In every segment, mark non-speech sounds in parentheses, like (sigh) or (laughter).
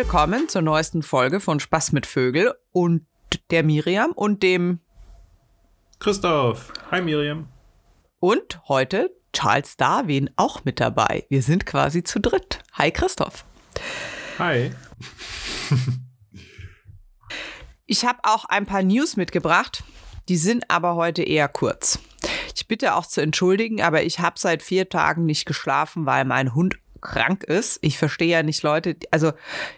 willkommen zur neuesten Folge von Spaß mit Vögel und der Miriam und dem Christoph. Hi Miriam. und heute Charles Darwin auch mit dabei. Wir sind quasi zu dritt. Hi Christoph. Hi. Ich habe auch ein paar News mitgebracht, die sind aber heute eher kurz. Ich bitte auch zu entschuldigen, aber ich habe seit vier Tagen nicht geschlafen, weil mein Hund krank ist. Ich verstehe ja nicht Leute, also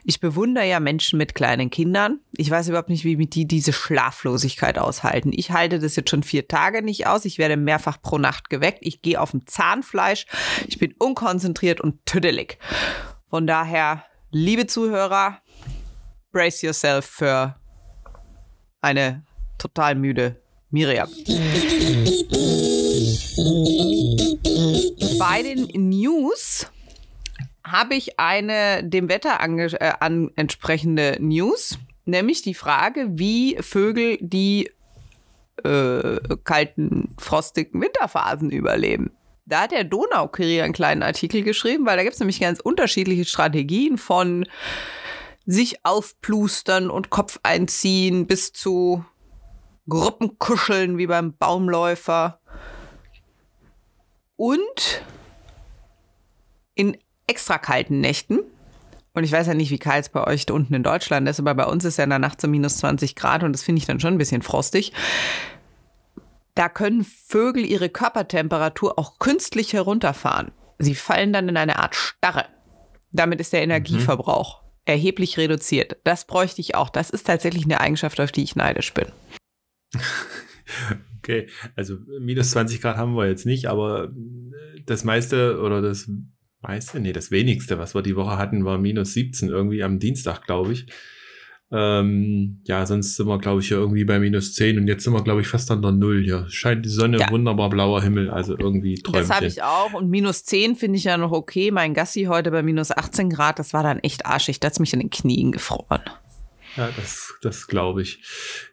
ich bewundere ja Menschen mit kleinen Kindern. Ich weiß überhaupt nicht, wie mit die diese Schlaflosigkeit aushalten. Ich halte das jetzt schon vier Tage nicht aus. Ich werde mehrfach pro Nacht geweckt. Ich gehe auf dem Zahnfleisch. Ich bin unkonzentriert und tüdelig. Von daher, liebe Zuhörer, brace yourself für eine total müde Miriam. Bei den News habe ich eine dem Wetter äh, an entsprechende News, nämlich die Frage, wie Vögel die äh, kalten, frostigen Winterphasen überleben. Da hat der Donaukurier einen kleinen Artikel geschrieben, weil da gibt es nämlich ganz unterschiedliche Strategien von sich aufplustern und Kopf einziehen bis zu Gruppenkuscheln wie beim Baumläufer. Und in extra kalten Nächten. Und ich weiß ja nicht, wie kalt es bei euch da unten in Deutschland ist, aber bei uns ist ja in der Nacht so minus 20 Grad und das finde ich dann schon ein bisschen frostig. Da können Vögel ihre Körpertemperatur auch künstlich herunterfahren. Sie fallen dann in eine Art Starre. Damit ist der Energieverbrauch erheblich reduziert. Das bräuchte ich auch. Das ist tatsächlich eine Eigenschaft, auf die ich neidisch bin. (laughs) Okay, also minus 20 Grad haben wir jetzt nicht, aber das meiste oder das meiste, nee, das wenigste, was wir die Woche hatten, war minus 17 irgendwie am Dienstag, glaube ich. Ähm, ja, sonst sind wir, glaube ich, ja irgendwie bei minus 10 und jetzt sind wir, glaube ich, fast an der Null. Hier scheint die Sonne, Ja. wunderbar blauer Himmel, also irgendwie Träumchen. Das habe ich auch. Und minus 10 finde ich ja noch okay. Mein Gassi heute bei minus 18 Grad, das war dann echt arschig. Da hat mich in den Knien gefroren. Ja, das, das glaube ich.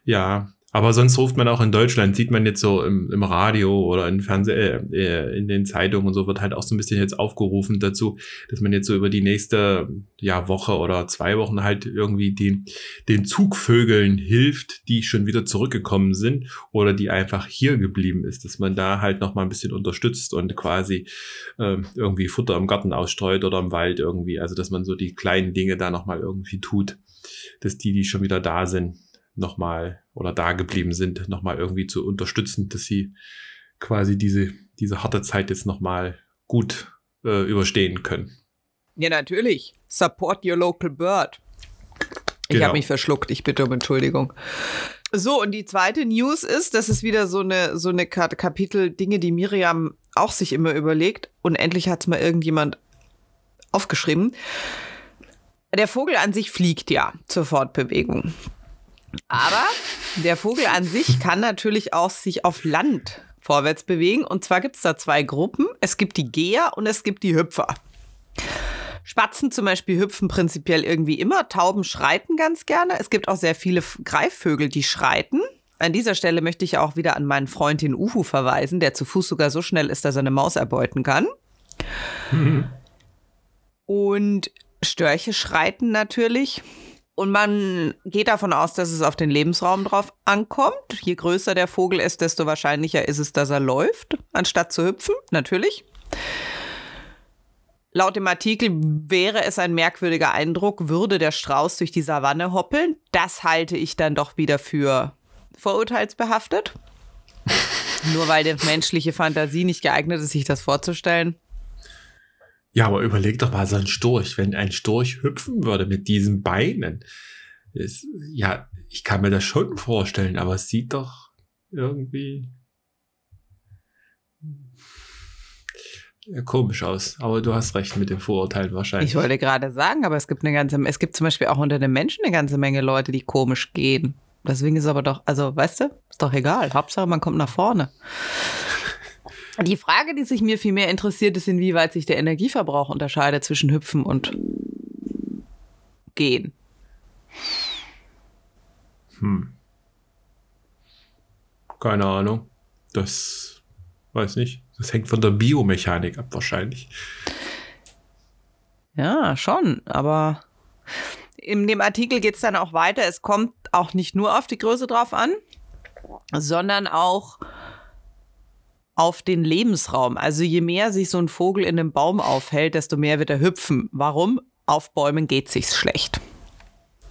Ja, aber sonst ruft man auch in Deutschland, sieht man jetzt so im, im Radio oder in Fernseh, äh, äh, in den Zeitungen und so wird halt auch so ein bisschen jetzt aufgerufen dazu, dass man jetzt so über die nächste ja, Woche oder zwei Wochen halt irgendwie die, den Zugvögeln hilft, die schon wieder zurückgekommen sind oder die einfach hier geblieben ist, dass man da halt noch mal ein bisschen unterstützt und quasi ähm, irgendwie Futter im Garten ausstreut oder im Wald irgendwie, also dass man so die kleinen Dinge da noch mal irgendwie tut, dass die, die schon wieder da sind, nochmal oder da geblieben sind, nochmal irgendwie zu unterstützen, dass sie quasi diese, diese harte Zeit jetzt nochmal gut äh, überstehen können. Ja, natürlich. Support your local bird. Ich Genau. habe mich verschluckt. Ich bitte um Entschuldigung. So, und die zweite News ist, das ist wieder so eine, so eine Kap- Kapitel Dinge, die Miriam auch sich immer überlegt. Und endlich hat es mal irgendjemand aufgeschrieben. Der Vogel an sich fliegt ja zur Fortbewegung. Aber der Vogel an sich kann natürlich auch sich auf Land vorwärts bewegen. Und zwar gibt es da zwei Gruppen. Es gibt die Geher und es gibt die Hüpfer. Spatzen zum Beispiel hüpfen prinzipiell irgendwie immer. Tauben schreiten ganz gerne. Es gibt auch sehr viele Greifvögel, die schreiten. An dieser Stelle möchte ich auch wieder an meinen Freund den Uhu verweisen, der zu Fuß sogar so schnell ist, dass er eine Maus erbeuten kann. Und Störche schreiten natürlich. Und man geht davon aus, dass es auf den Lebensraum drauf ankommt. Je größer der Vogel ist, desto wahrscheinlicher ist es, dass er läuft, anstatt zu hüpfen, natürlich. Laut dem Artikel wäre es ein merkwürdiger Eindruck, würde der Strauß durch die Savanne hoppeln. Das halte ich dann doch wieder für vorurteilsbehaftet. (laughs) Nur weil die menschliche Fantasie nicht geeignet ist, sich das vorzustellen. Ja, aber überleg doch mal so ein Storch, wenn ein Storch hüpfen würde mit diesen Beinen. Ist, ja, ich kann mir das schon vorstellen, aber es sieht doch irgendwie komisch aus. Aber du hast recht mit den Vorurteilen wahrscheinlich. Ich wollte gerade sagen, aber es gibt eine ganze, es gibt zum Beispiel auch unter den Menschen eine ganze Menge Leute, die komisch gehen. Deswegen ist aber doch, also weißt du, ist doch egal. Hauptsache, man kommt nach vorne. Die Frage, die sich mir viel mehr interessiert, ist, inwieweit sich der Energieverbrauch unterscheidet zwischen Hüpfen und Gehen. Hm. Keine Ahnung. Das weiß nicht. Das hängt von der Biomechanik ab wahrscheinlich. Ja, schon, aber In dem Artikel geht es dann auch weiter. Es kommt auch nicht nur auf die Größe drauf an, sondern auch auf den Lebensraum. Also je mehr sich so ein Vogel in einem Baum aufhält, desto mehr wird er hüpfen. Warum? Auf Bäumen geht sich's schlecht.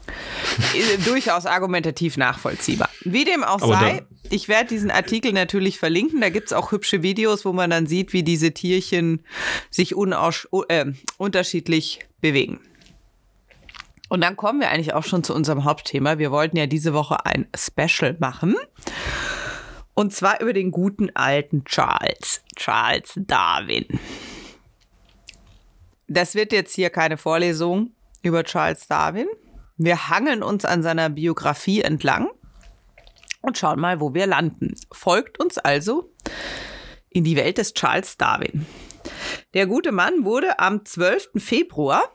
(laughs) Durchaus argumentativ nachvollziehbar. Wie dem auch Aber sei, ich werde diesen Artikel natürlich verlinken. Da gibt's auch hübsche Videos, wo man dann sieht, wie diese Tierchen sich äh, unterschiedlich bewegen. Und dann kommen wir eigentlich auch schon zu unserem Hauptthema. Wir wollten ja diese Woche ein Special machen. Und zwar über den guten alten Charles, Charles Darwin. Das wird jetzt hier keine Vorlesung über Charles Darwin. Wir hangeln uns an seiner Biografie entlang und schauen mal, wo wir landen. Folgt uns also in die Welt des Charles Darwin. Der gute Mann wurde am 12. Februar,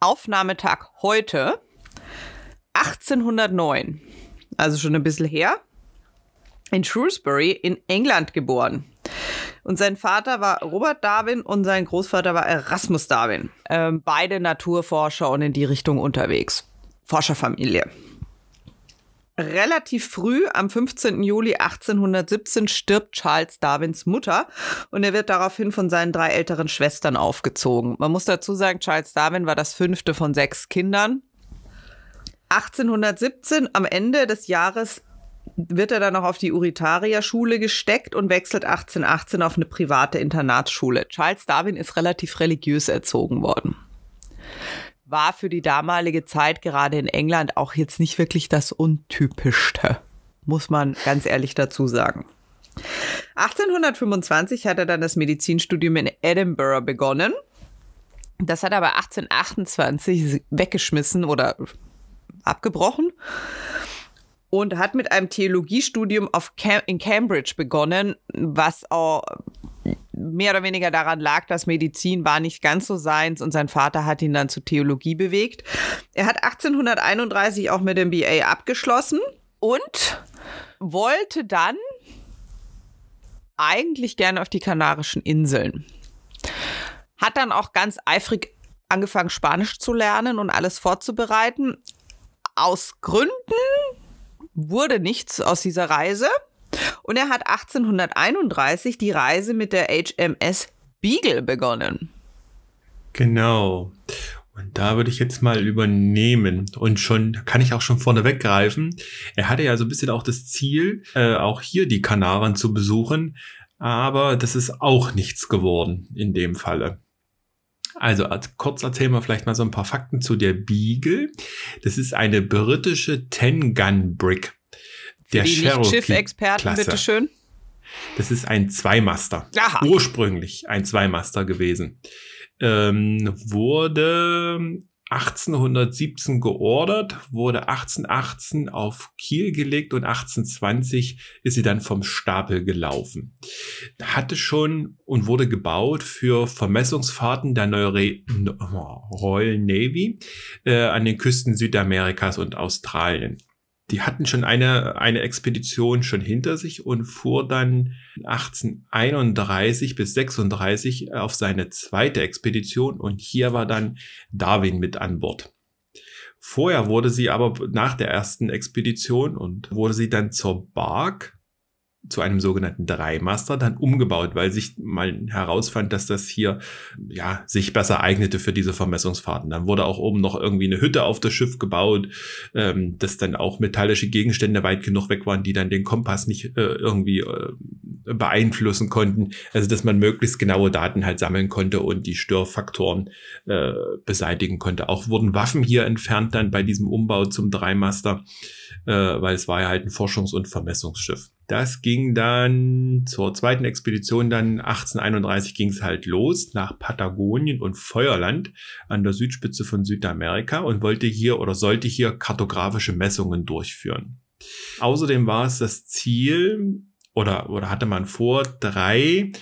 Aufnahmetag heute, 1809, also schon ein bisschen her, in Shrewsbury in England geboren. Und sein Vater war Robert Darwin und sein Großvater war Erasmus Darwin. Ähm, beide Naturforscher und in die Richtung unterwegs. Forscherfamilie. Relativ früh, am 15. Juli 1817, stirbt Charles Darwins Mutter und er wird daraufhin von seinen drei älteren Schwestern aufgezogen. Man muss dazu sagen, Charles Darwin war das fünfte von sechs Kindern. 1817, am Ende des Jahres, wird er dann noch auf die Uritaria-Schule gesteckt und wechselt 1818 auf eine private Internatsschule. Charles Darwin ist relativ religiös erzogen worden. War für die damalige Zeit gerade in England auch jetzt nicht wirklich das Untypischste, muss man ganz ehrlich dazu sagen. 1825 hat er dann das Medizinstudium in Edinburgh begonnen. Das hat er aber 1828 weggeschmissen oder abgebrochen und hat mit einem Theologiestudium auf Cam in Cambridge begonnen, was auch mehr oder weniger daran lag, dass Medizin war nicht ganz so seins und sein Vater hat ihn dann zur Theologie bewegt. Er hat 1831 auch mit dem BA abgeschlossen und wollte dann eigentlich gerne auf die Kanarischen Inseln. Hat dann auch ganz eifrig angefangen, Spanisch zu lernen und alles vorzubereiten. Aus Gründen wurde nichts aus dieser Reise. Und er hat 1831 die Reise mit der HMS Beagle begonnen. Genau. Und da würde ich jetzt mal übernehmen und schon kann ich auch schon vorne weggreifen. Er hatte ja so ein bisschen auch das Ziel, äh, auch hier die Kanaren zu besuchen, aber das ist auch nichts geworden in dem Falle. Also als, kurz erzählen wir vielleicht mal so ein paar Fakten zu der Beagle. Das ist eine britische Ten-Gun-Brick. Der Schiffexperten, bitteschön. Das ist ein Zweimaster. Aha. Ursprünglich ein Zweimaster gewesen. Ähm, wurde 1817 geordert, wurde 1818 auf Kiel gelegt und 1820 ist sie dann vom Stapel gelaufen. Hatte schon und wurde gebaut für Vermessungsfahrten der neuen Royal Navy äh, an den Küsten Südamerikas und Australien die hatten schon eine, eine Expedition schon hinter sich und fuhr dann 1831 bis 36 auf seine zweite Expedition und hier war dann Darwin mit an Bord. Vorher wurde sie aber nach der ersten Expedition und wurde sie dann zur Bark zu einem sogenannten Dreimaster dann umgebaut, weil sich mal herausfand, dass das hier ja sich besser eignete für diese Vermessungsfahrten. Dann wurde auch oben noch irgendwie eine Hütte auf das Schiff gebaut, ähm, dass dann auch metallische Gegenstände weit genug weg waren, die dann den Kompass nicht äh, irgendwie äh, beeinflussen konnten. Also dass man möglichst genaue Daten halt sammeln konnte und die Störfaktoren äh, beseitigen konnte. Auch wurden Waffen hier entfernt dann bei diesem Umbau zum Dreimaster, äh, weil es war ja halt ein Forschungs- und Vermessungsschiff. Das ging dann zur zweiten Expedition, dann 1831 ging es halt los nach Patagonien und Feuerland an der Südspitze von Südamerika und wollte hier oder sollte hier kartografische Messungen durchführen. Außerdem war es das Ziel oder, oder hatte man vor, drei,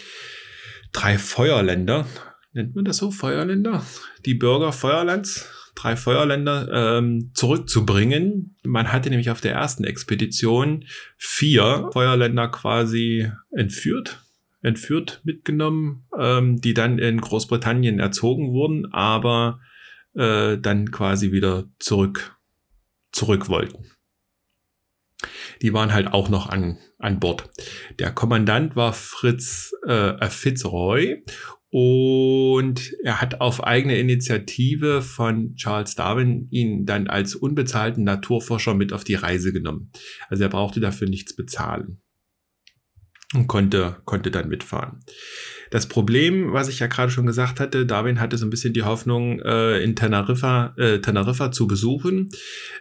drei Feuerländer, nennt man das so, Feuerländer? Die Bürger Feuerlands drei Feuerländer ähm, zurückzubringen. Man hatte nämlich auf der ersten Expedition vier Feuerländer quasi entführt, entführt mitgenommen, ähm, die dann in Großbritannien erzogen wurden, aber äh, dann quasi wieder zurück, zurück wollten. Die waren halt auch noch an, an Bord. Der Kommandant war Fritz äh, Fitzroy und er hat auf eigene Initiative von Charles Darwin ihn dann als unbezahlten Naturforscher mit auf die Reise genommen. Also er brauchte dafür nichts bezahlen und konnte, konnte dann mitfahren. Das Problem, was ich ja gerade schon gesagt hatte, Darwin hatte so ein bisschen die Hoffnung, äh, in Teneriffa, äh, Teneriffa zu besuchen.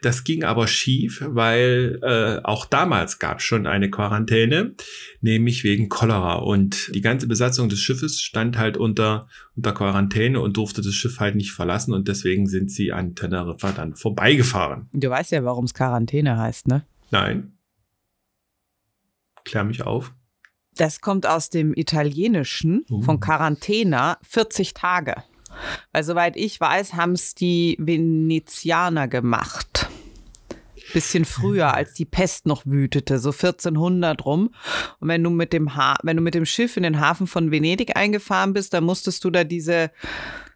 Das ging aber schief, weil äh, auch damals gab es schon eine Quarantäne, nämlich wegen Cholera. Und die ganze Besatzung des Schiffes stand halt unter, unter Quarantäne und durfte das Schiff halt nicht verlassen. Und deswegen sind sie an Teneriffa dann vorbeigefahren. Du weißt ja, warum es Quarantäne heißt, ne? Nein. Klär mich auf. Das kommt aus dem Italienischen Oh. von Quarantäna 40 Tage. Weil soweit ich weiß, haben es die Venezianer gemacht. Bisschen früher, als die Pest noch wütete, so 1400 rum. Und wenn du mit dem ha wenn du mit dem Schiff in den Hafen von Venedig eingefahren bist, dann musstest du da diese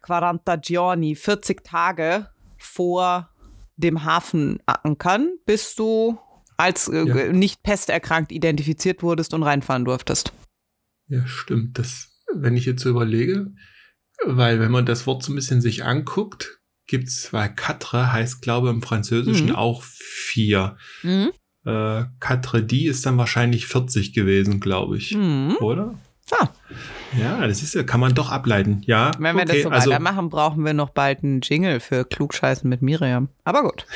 40 giorni, 40 Tage vor dem Hafen ankern, bis du als äh, Ja. nicht pesterkrankt identifiziert wurdest und reinfahren durftest. Ja, stimmt. Das, wenn ich jetzt so überlege, weil wenn man das Wort so ein bisschen sich anguckt, gibt's, weil quatre heißt, glaube im Französischen Mhm. auch vier. Mhm. Äh, quatre die ist dann wahrscheinlich 40 gewesen, glaube ich. Mhm. Oder? Ah. Ja, das ist ja, kann man doch ableiten. Ja. Wenn wir okay, das so also, weitermachen, brauchen wir noch bald einen Jingle für Klugscheißen mit Miriam. Aber gut.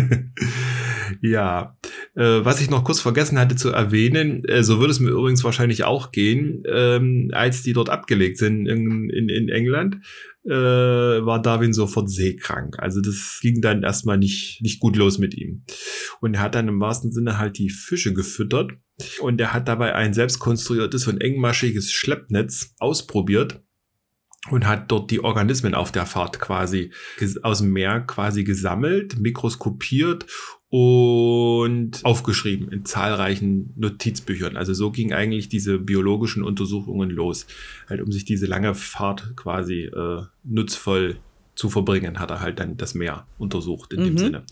(laughs) ja, äh, was ich noch kurz vergessen hatte zu erwähnen, äh, so würde es mir übrigens wahrscheinlich auch gehen, ähm, als die dort abgelegt sind in, in, in England, äh, war Darwin sofort seekrank. Also das ging dann erstmal nicht, nicht gut los mit ihm. Und er hat dann im wahrsten Sinne halt die Fische gefüttert und er hat dabei ein selbst konstruiertes und engmaschiges Schleppnetz ausprobiert und hat dort die Organismen auf der Fahrt quasi aus dem Meer quasi gesammelt, mikroskopiert und aufgeschrieben in zahlreichen Notizbüchern. Also so ging eigentlich diese biologischen Untersuchungen los, halt um sich diese lange Fahrt quasi äh, nutzvoll zu verbringen, hat er halt dann das Meer untersucht in dem Mhm. Sinne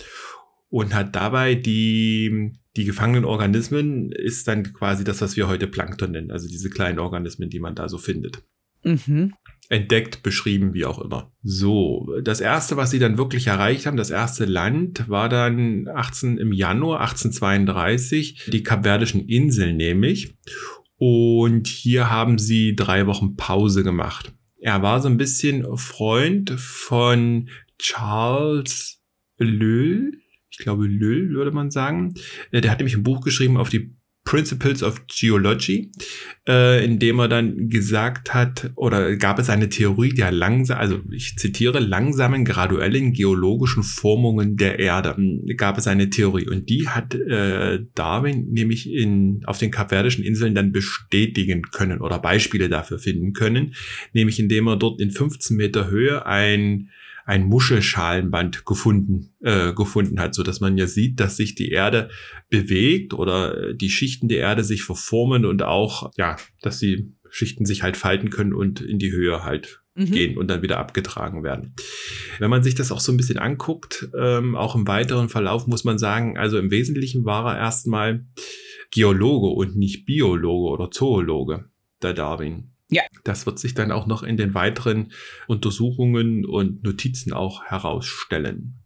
und hat dabei die die gefangenen Organismen ist dann quasi das, was wir heute Plankton nennen, also diese kleinen Organismen, die man da so findet Mhm. entdeckt, beschrieben, wie auch immer. So, das erste, was sie dann wirklich erreicht haben, das erste Land, war dann 18 im Januar 1832 die Kapverdischen Inseln nämlich. Und hier haben sie drei Wochen Pause gemacht. Er war so ein bisschen Freund von Charles Lyell. Ich glaube, Lyell würde man sagen. Äh, Der hat nämlich ein Buch geschrieben auf die Principles of Geology, äh, in dem er dann gesagt hat, oder gab es eine Theorie der langsam, also ich zitiere, langsamen, graduellen geologischen Formungen der Erde. Hm, Gab es eine Theorie und die hat äh, Darwin nämlich in, auf den Kapverdischen Inseln dann bestätigen können oder Beispiele dafür finden können, nämlich indem er dort in 15 Meter Höhe ein ein Muschelschalenband gefunden, äh, gefunden hat, so dass man ja sieht, dass sich die Erde bewegt oder äh, die Schichten der Erde sich verformen und auch, ja, dass die Schichten sich halt falten können und in die Höhe halt Mhm. gehen und dann wieder abgetragen werden. Wenn man sich das auch so ein bisschen anguckt, ähm, auch im weiteren Verlauf muss man sagen, also im Wesentlichen war er erstmal Geologe und nicht Biologe oder Zoologe, der Darwin. Ja. Das wird sich dann auch noch in den weiteren Untersuchungen und Notizen auch herausstellen.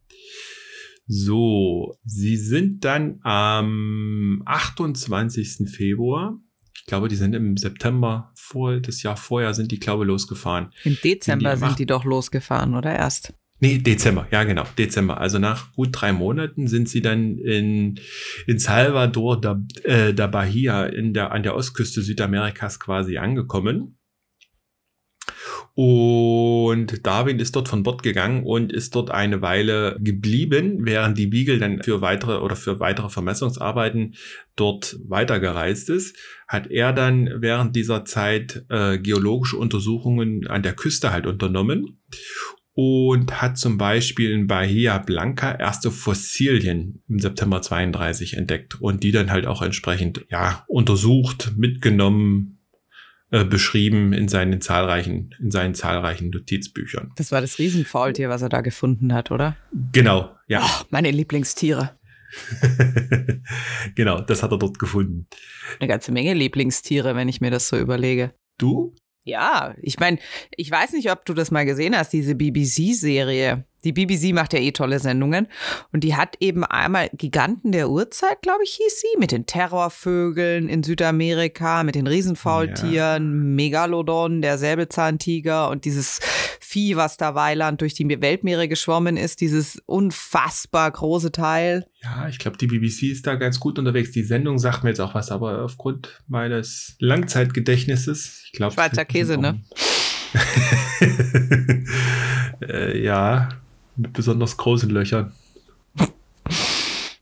So, sie sind dann am 28. Februar, ich glaube, die sind im September vor, das Jahr vorher sind die, glaube ich, losgefahren. Im Dezember Die sind die doch losgefahren, oder erst? Nee, Dezember, ja genau, Dezember. Also nach gut drei Monaten sind sie dann in, in Salvador da, äh, da Bahia in der, an der Ostküste Südamerikas quasi angekommen. Und Darwin ist dort von Bord gegangen und ist dort eine Weile geblieben, während die Beagle dann für weitere oder für weitere Vermessungsarbeiten dort weitergereist ist, hat er dann während dieser Zeit äh, geologische Untersuchungen an der Küste halt unternommen und hat zum Beispiel in Bahia Blanca erste Fossilien im September 32 entdeckt und die dann halt auch entsprechend ja untersucht, mitgenommen, äh, beschrieben in seinen zahlreichen, in seinen zahlreichen Notizbüchern. Das war das Riesenfaultier, was er da gefunden hat, oder? Genau, ja. Oh, meine Lieblingstiere. (laughs) genau, das hat er dort gefunden. Eine ganze Menge Lieblingstiere, wenn ich mir das so überlege. Du? Ja, ich meine, ich weiß nicht, ob du das mal gesehen hast, diese BBC-Serie. Die BBC macht ja eh tolle Sendungen. Und die hat eben einmal Giganten der Urzeit, glaube ich, hieß sie, mit den Terrorvögeln in Südamerika, mit den Riesenfaultieren, ja. Megalodon, der Säbelzahntiger und dieses Vieh, was da weiland durch die Weltmeere geschwommen ist, dieses unfassbar große Teil. Ja, ich glaube, die BBC ist da ganz gut unterwegs. Die Sendung sagt mir jetzt auch was, aber aufgrund meines Langzeitgedächtnisses, ich glaube. Schweizer Käse, ne? (laughs) äh, ja, mit besonders großen Löchern.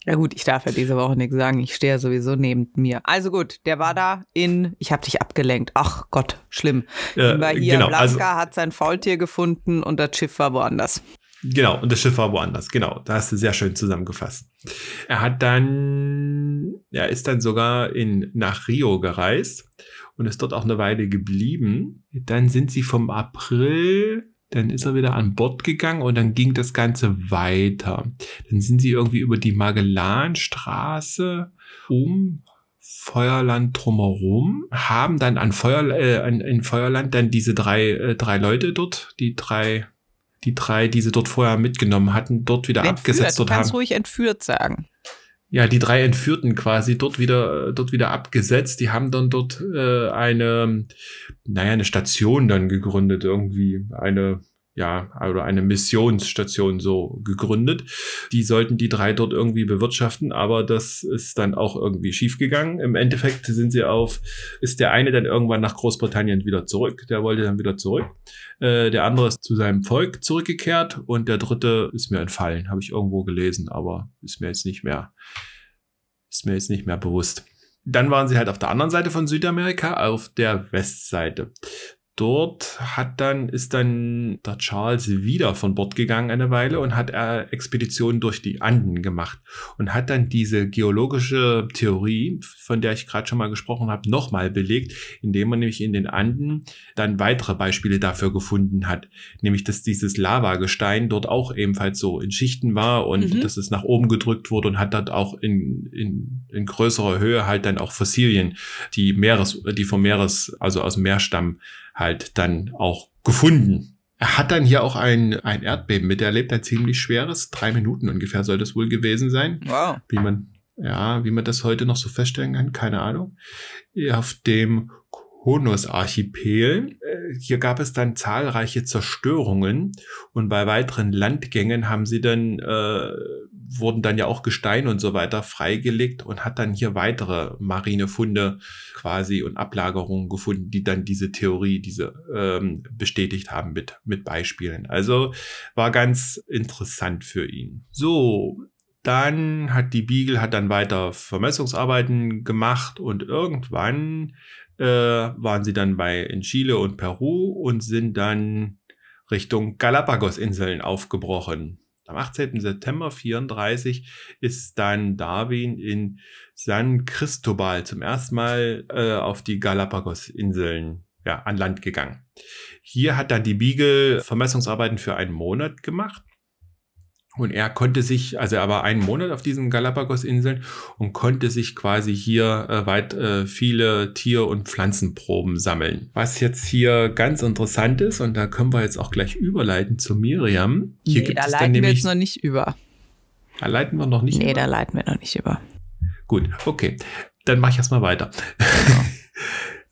Ja gut, ich darf ja diese Woche nichts sagen. Ich stehe ja sowieso neben mir. Also gut, der war da in, ich habe dich abgelenkt. Ach Gott, schlimm. Äh, war hier genau, Blanca also, hat sein Faultier gefunden und das Schiff war woanders. Genau, und das Schiff war woanders. Genau, da hast du sehr schön zusammengefasst. Er hat dann, er ist dann sogar in, nach Rio gereist und ist dort auch eine Weile geblieben. Dann sind sie vom April dann ist er wieder an Bord gegangen und dann ging das Ganze weiter. Dann sind sie irgendwie über die Magellanstraße um Feuerland drumherum, haben dann an Feuer, äh, an, in Feuerland dann diese drei, äh, drei Leute dort, die drei, die drei, die sie dort vorher mitgenommen hatten, dort wieder entführt. abgesetzt. Du kannst haben. ruhig entführt sagen. Ja, die drei Entführten quasi dort wieder, dort wieder abgesetzt. Die haben dann dort äh, eine, naja, eine Station dann gegründet, irgendwie eine ja, oder eine Missionsstation so gegründet. Die sollten die drei dort irgendwie bewirtschaften, aber das ist dann auch irgendwie schiefgegangen. Im Endeffekt sind sie auf, ist der eine dann irgendwann nach Großbritannien wieder zurück, der wollte dann wieder zurück. Äh, der andere ist zu seinem Volk zurückgekehrt und der dritte ist mir entfallen, habe ich irgendwo gelesen, aber ist mir jetzt nicht mehr, ist mir jetzt nicht mehr bewusst. Dann waren sie halt auf der anderen Seite von Südamerika, auf der Westseite dort hat dann, ist dann der Charles wieder von Bord gegangen eine Weile und hat er Expeditionen durch die Anden gemacht und hat dann diese geologische Theorie, von der ich gerade schon mal gesprochen habe, nochmal belegt, indem man nämlich in den Anden dann weitere Beispiele dafür gefunden hat. Nämlich, dass dieses Lavagestein dort auch ebenfalls so in Schichten war und mhm. dass es nach oben gedrückt wurde und hat dort auch in, in, in größerer Höhe halt dann auch Fossilien, die Meeres, die vom Meeres, also aus dem Meer stammen, halt dann auch gefunden. Er hat dann hier auch ein, ein Erdbeben miterlebt, ein ziemlich schweres, drei Minuten ungefähr soll das wohl gewesen sein. Wow. Wie man, ja, wie man das heute noch so feststellen kann, keine Ahnung. Auf dem Honos-Archipel. Äh, hier gab es dann zahlreiche Zerstörungen und bei weiteren Landgängen haben sie dann, äh, wurden dann ja auch Gesteine und so weiter freigelegt und hat dann hier weitere marine Funde quasi und Ablagerungen gefunden, die dann diese Theorie, diese ähm, bestätigt haben mit, mit Beispielen. Also war ganz interessant für ihn. So, dann hat die Beagle hat dann weiter Vermessungsarbeiten gemacht und irgendwann äh, waren sie dann bei in Chile und Peru und sind dann Richtung Galapagos-Inseln aufgebrochen. Am 18. September 34 ist dann Darwin in San Cristobal zum ersten Mal äh, auf die Galapagos-Inseln ja, an Land gegangen. Hier hat dann die Beagle Vermessungsarbeiten für einen Monat gemacht und er konnte sich, also er war einen Monat auf diesen Galapagos-Inseln und konnte sich quasi hier äh, weit äh, viele Tier- und Pflanzenproben sammeln. Was jetzt hier ganz interessant ist, und da können wir jetzt auch gleich überleiten zu Miriam. Hier nee, gibt da es leiten dann nämlich, wir jetzt noch nicht über. Da leiten wir noch nicht nee, über. Nee, da leiten wir noch nicht über. Gut, okay. Dann mache ich erstmal weiter. Genau. (laughs)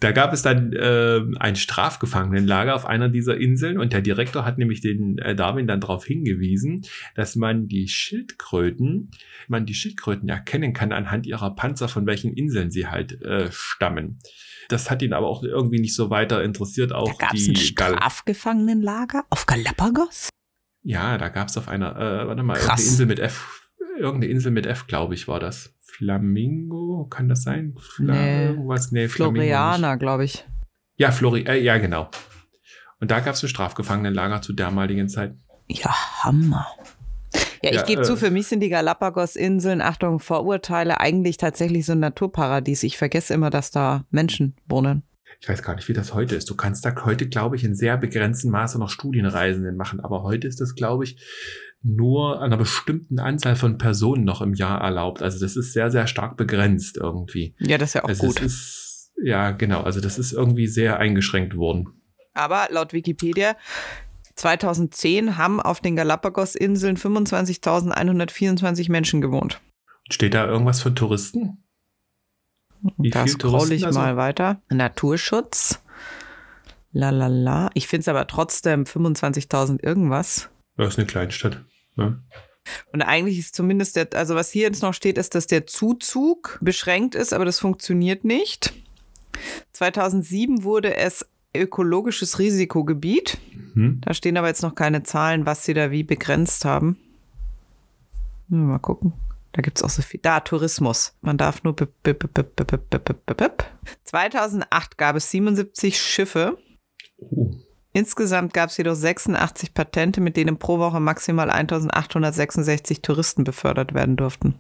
Da gab es dann äh, ein Strafgefangenenlager auf einer dieser Inseln und der Direktor hat nämlich den äh, Darwin dann darauf hingewiesen, dass man die Schildkröten, man die Schildkröten erkennen kann anhand ihrer Panzer, von welchen Inseln sie halt äh, stammen. Das hat ihn aber auch irgendwie nicht so weiter interessiert. Auch da gab es ein Strafgefangenenlager auf Galapagos? Ja, da gab es auf einer, äh, warte mal, Krass. Insel mit F, irgendeine Insel mit F, glaube ich, war das. Flamingo, kann das sein? Fla nee. Was? nee Floriana, glaube ich. Ja, Flori äh, ja, genau. Und da gab es ein Strafgefangenenlager zu damaligen Zeit. Ja, Hammer. Ja, ich ja, gebe äh, zu, für mich sind die Galapagos-Inseln, Achtung, Vorurteile, eigentlich tatsächlich so ein Naturparadies. Ich vergesse immer, dass da Menschen wohnen. ich weiß gar nicht, wie das heute ist. Du kannst da heute, glaube ich, in sehr begrenztem Maße noch Studienreisenden machen. Aber heute ist das, glaube ich, nur einer bestimmten Anzahl von Personen noch im Jahr erlaubt. Also das ist sehr, sehr stark begrenzt irgendwie. Ja, das ist ja auch also gut. Ist, ja, genau. Also das ist irgendwie sehr eingeschränkt worden. Aber laut Wikipedia 2010 haben auf den Galapagos-Inseln 25.124 Menschen gewohnt. Steht da irgendwas für Touristen? Wie da scroll ich also? mal weiter. Naturschutz. La la la. Ich finde es aber trotzdem 25.000 irgendwas. Das ist eine Kleinstadt. Ne? Und eigentlich ist zumindest der, also was hier jetzt noch steht, ist, dass der Zuzug beschränkt ist, aber das funktioniert nicht. 2007 wurde es ökologisches Risikogebiet. Mhm. Da stehen aber jetzt noch keine Zahlen, was sie da wie begrenzt haben. Mal gucken. Da gibt es auch so viel. Da, Tourismus. Man darf nur. 2008 gab es 77 Schiffe. Oh. Insgesamt gab es jedoch 86 Patente, mit denen pro Woche maximal 1866 Touristen befördert werden durften.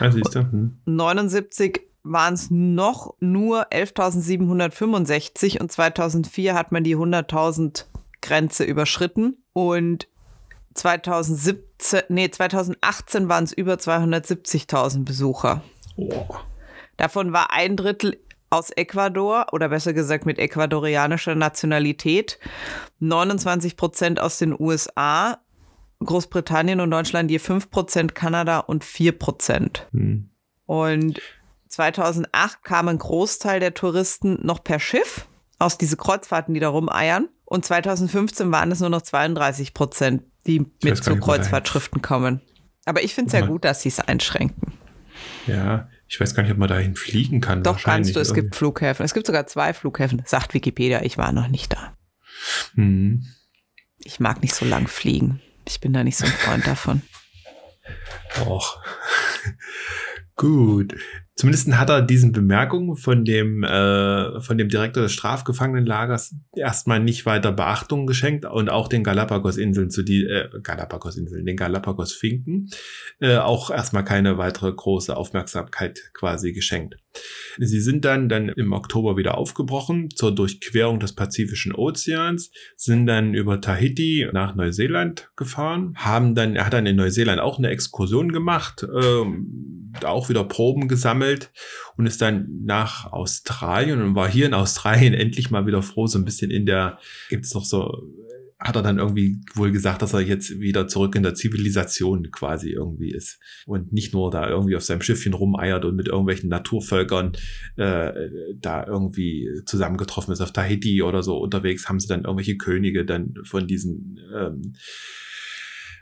Ja, siehst du. Hm. 79 waren es noch nur 11.765 und 2004 hat man die 100.000 Grenze überschritten und 2017, nee, 2018 waren es über 270.000 Besucher. Oh. Davon war ein Drittel aus Ecuador oder besser gesagt mit ecuadorianischer Nationalität, 29 Prozent aus den USA, Großbritannien und Deutschland je 5 Prozent, Kanada und 4 Prozent. Hm. Und 2008 kam ein Großteil der Touristen noch per Schiff aus diese Kreuzfahrten, die da rumeiern. Und 2015 waren es nur noch 32 Prozent, die mit zu Kreuzfahrtschriften kommen. Aber ich finde es ja gut, dass sie es einschränken. Ja, ich weiß gar nicht, ob man dahin fliegen kann. Doch, kannst du. Es irgendwie. gibt Flughäfen. Es gibt sogar zwei Flughäfen, sagt Wikipedia. Ich war noch nicht da. Hm. Ich mag nicht so lang fliegen. Ich bin da nicht so ein Freund davon. (laughs) Och. (laughs) Gut. Zumindest hat er diesen Bemerkungen von dem, äh, von dem Direktor des Strafgefangenenlagers erstmal nicht weiter Beachtung geschenkt und auch den Galapagos-Inseln zu die, äh, Galapagos-Inseln, den Galapagos-Finken, äh, auch erstmal keine weitere große Aufmerksamkeit quasi geschenkt. Sie sind dann, dann im Oktober wieder aufgebrochen zur Durchquerung des Pazifischen Ozeans, sind dann über Tahiti nach Neuseeland gefahren, haben dann, er hat dann in Neuseeland auch eine Exkursion gemacht, äh, auch wieder Proben gesammelt, gesammelt und ist dann nach Australien und war hier in Australien (laughs) endlich mal wieder froh, so ein bisschen in der, gibt es noch so, hat er dann irgendwie wohl gesagt, dass er jetzt wieder zurück in der Zivilisation quasi irgendwie ist und nicht nur da irgendwie auf seinem Schiffchen rumeiert und mit irgendwelchen Naturvölkern äh, da irgendwie zusammengetroffen ist. Auf Tahiti oder so unterwegs, haben sie dann irgendwelche Könige dann von diesen ähm,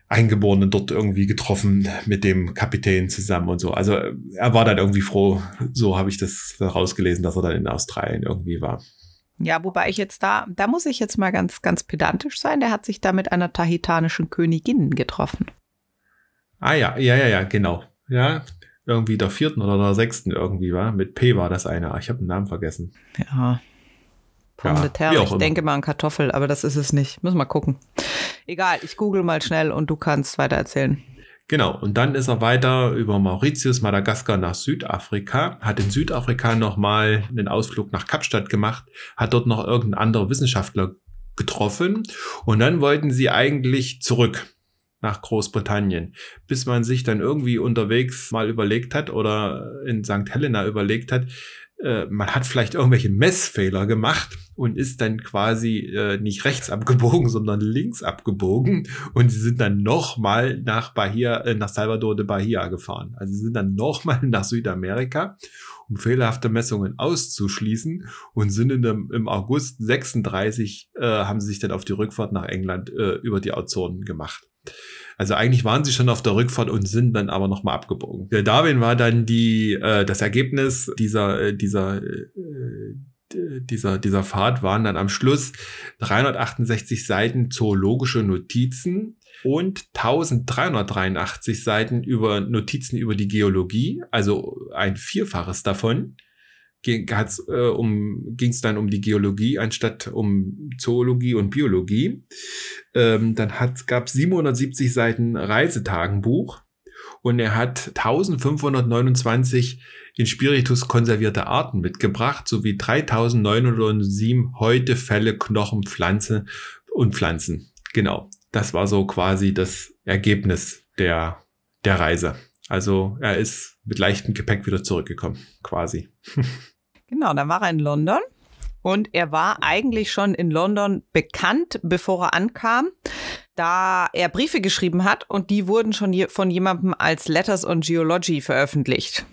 Eingeborenen dort irgendwie getroffen mit dem Kapitän zusammen und so. Also er war dann irgendwie froh, so habe ich das rausgelesen, dass er dann in Australien irgendwie war. Ja, wobei ich jetzt da, da muss ich jetzt mal ganz, ganz pedantisch sein. Der hat sich da mit einer tahitanischen Königin getroffen. Ah ja, ja, ja, ja, genau. Ja, irgendwie der vierten oder der sechsten irgendwie war. Mit P war das eine. Ich habe den Namen vergessen. Ja. Pomme ja, terre. Ich immer. denke mal an Kartoffel, aber das ist es nicht. Muss mal gucken. Egal, ich google mal schnell und du kannst weiter erzählen. Genau, und dann ist er weiter über Mauritius, Madagaskar nach Südafrika, hat in Südafrika nochmal einen Ausflug nach Kapstadt gemacht, hat dort noch irgendein anderer Wissenschaftler getroffen und dann wollten sie eigentlich zurück nach Großbritannien, bis man sich dann irgendwie unterwegs mal überlegt hat oder in St. Helena überlegt hat, äh, man hat vielleicht irgendwelche Messfehler gemacht und ist dann quasi äh, nicht rechts abgebogen, sondern links abgebogen und sie sind dann nochmal nach Bahia, äh, nach Salvador de Bahia gefahren. Also sie sind dann nochmal (laughs) nach Südamerika, um fehlerhafte Messungen auszuschließen und sind in dem, im August 36 äh, haben sie sich dann auf die Rückfahrt nach England äh, über die Azoren gemacht. Also eigentlich waren sie schon auf der Rückfahrt und sind dann aber nochmal abgebogen. Der Darwin war dann die, äh, das Ergebnis dieser, äh, dieser, äh, dieser, dieser Fahrt waren dann am Schluss 368 Seiten zoologische Notizen und 1383 Seiten über Notizen über die Geologie, also ein Vierfaches davon ging es äh, um, dann um die Geologie anstatt um Zoologie und Biologie. Ähm, dann gab es 770 Seiten Reisetagenbuch und er hat 1529 in Spiritus konservierte Arten mitgebracht, sowie 3907 heute Fälle, Knochen, Pflanzen und Pflanzen. Genau. Das war so quasi das Ergebnis der, der Reise. Also er ist mit leichtem Gepäck wieder zurückgekommen, quasi. (laughs) Genau, dann war er in London und er war eigentlich schon in London bekannt, bevor er ankam, da er Briefe geschrieben hat und die wurden schon von jemandem als Letters on Geology veröffentlicht.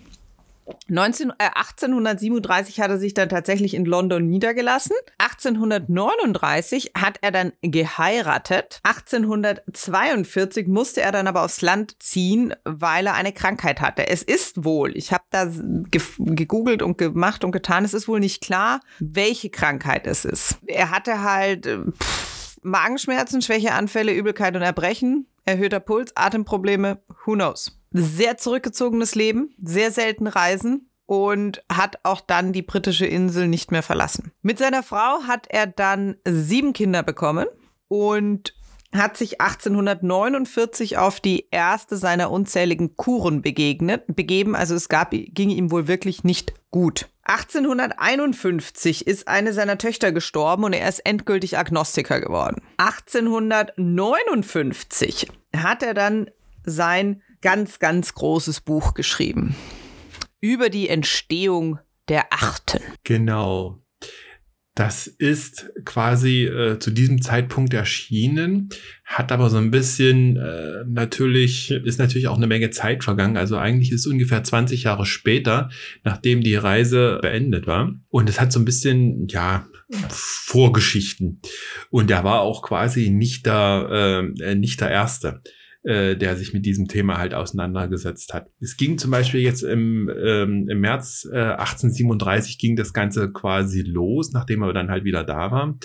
19, äh, 1837 hat er sich dann tatsächlich in London niedergelassen. 1839 hat er dann geheiratet. 1842 musste er dann aber aufs Land ziehen, weil er eine Krankheit hatte. Es ist wohl, ich habe da ge gegoogelt und gemacht und getan, es ist wohl nicht klar, welche Krankheit es ist. Er hatte halt äh, pff, Magenschmerzen, Schwächeanfälle, Übelkeit und Erbrechen, erhöhter Puls, Atemprobleme, who knows sehr zurückgezogenes Leben, sehr selten reisen und hat auch dann die britische Insel nicht mehr verlassen. Mit seiner Frau hat er dann sieben Kinder bekommen und hat sich 1849 auf die erste seiner unzähligen Kuren begegnet, begeben. Also es gab, ging ihm wohl wirklich nicht gut. 1851 ist eine seiner Töchter gestorben und er ist endgültig Agnostiker geworden. 1859 hat er dann sein ganz, ganz großes Buch geschrieben. Über die Entstehung der Arten. Genau. Das ist quasi äh, zu diesem Zeitpunkt erschienen, hat aber so ein bisschen äh, natürlich, ist natürlich auch eine Menge Zeit vergangen. Also eigentlich ist es ungefähr 20 Jahre später, nachdem die Reise beendet war. Und es hat so ein bisschen, ja, Vorgeschichten. Und er war auch quasi nicht der, äh, nicht der Erste äh, der sich mit diesem Thema halt auseinandergesetzt hat. Es ging zum Beispiel jetzt im, ähm, im März äh, 1837 ging das Ganze quasi los, nachdem er dann halt wieder da war.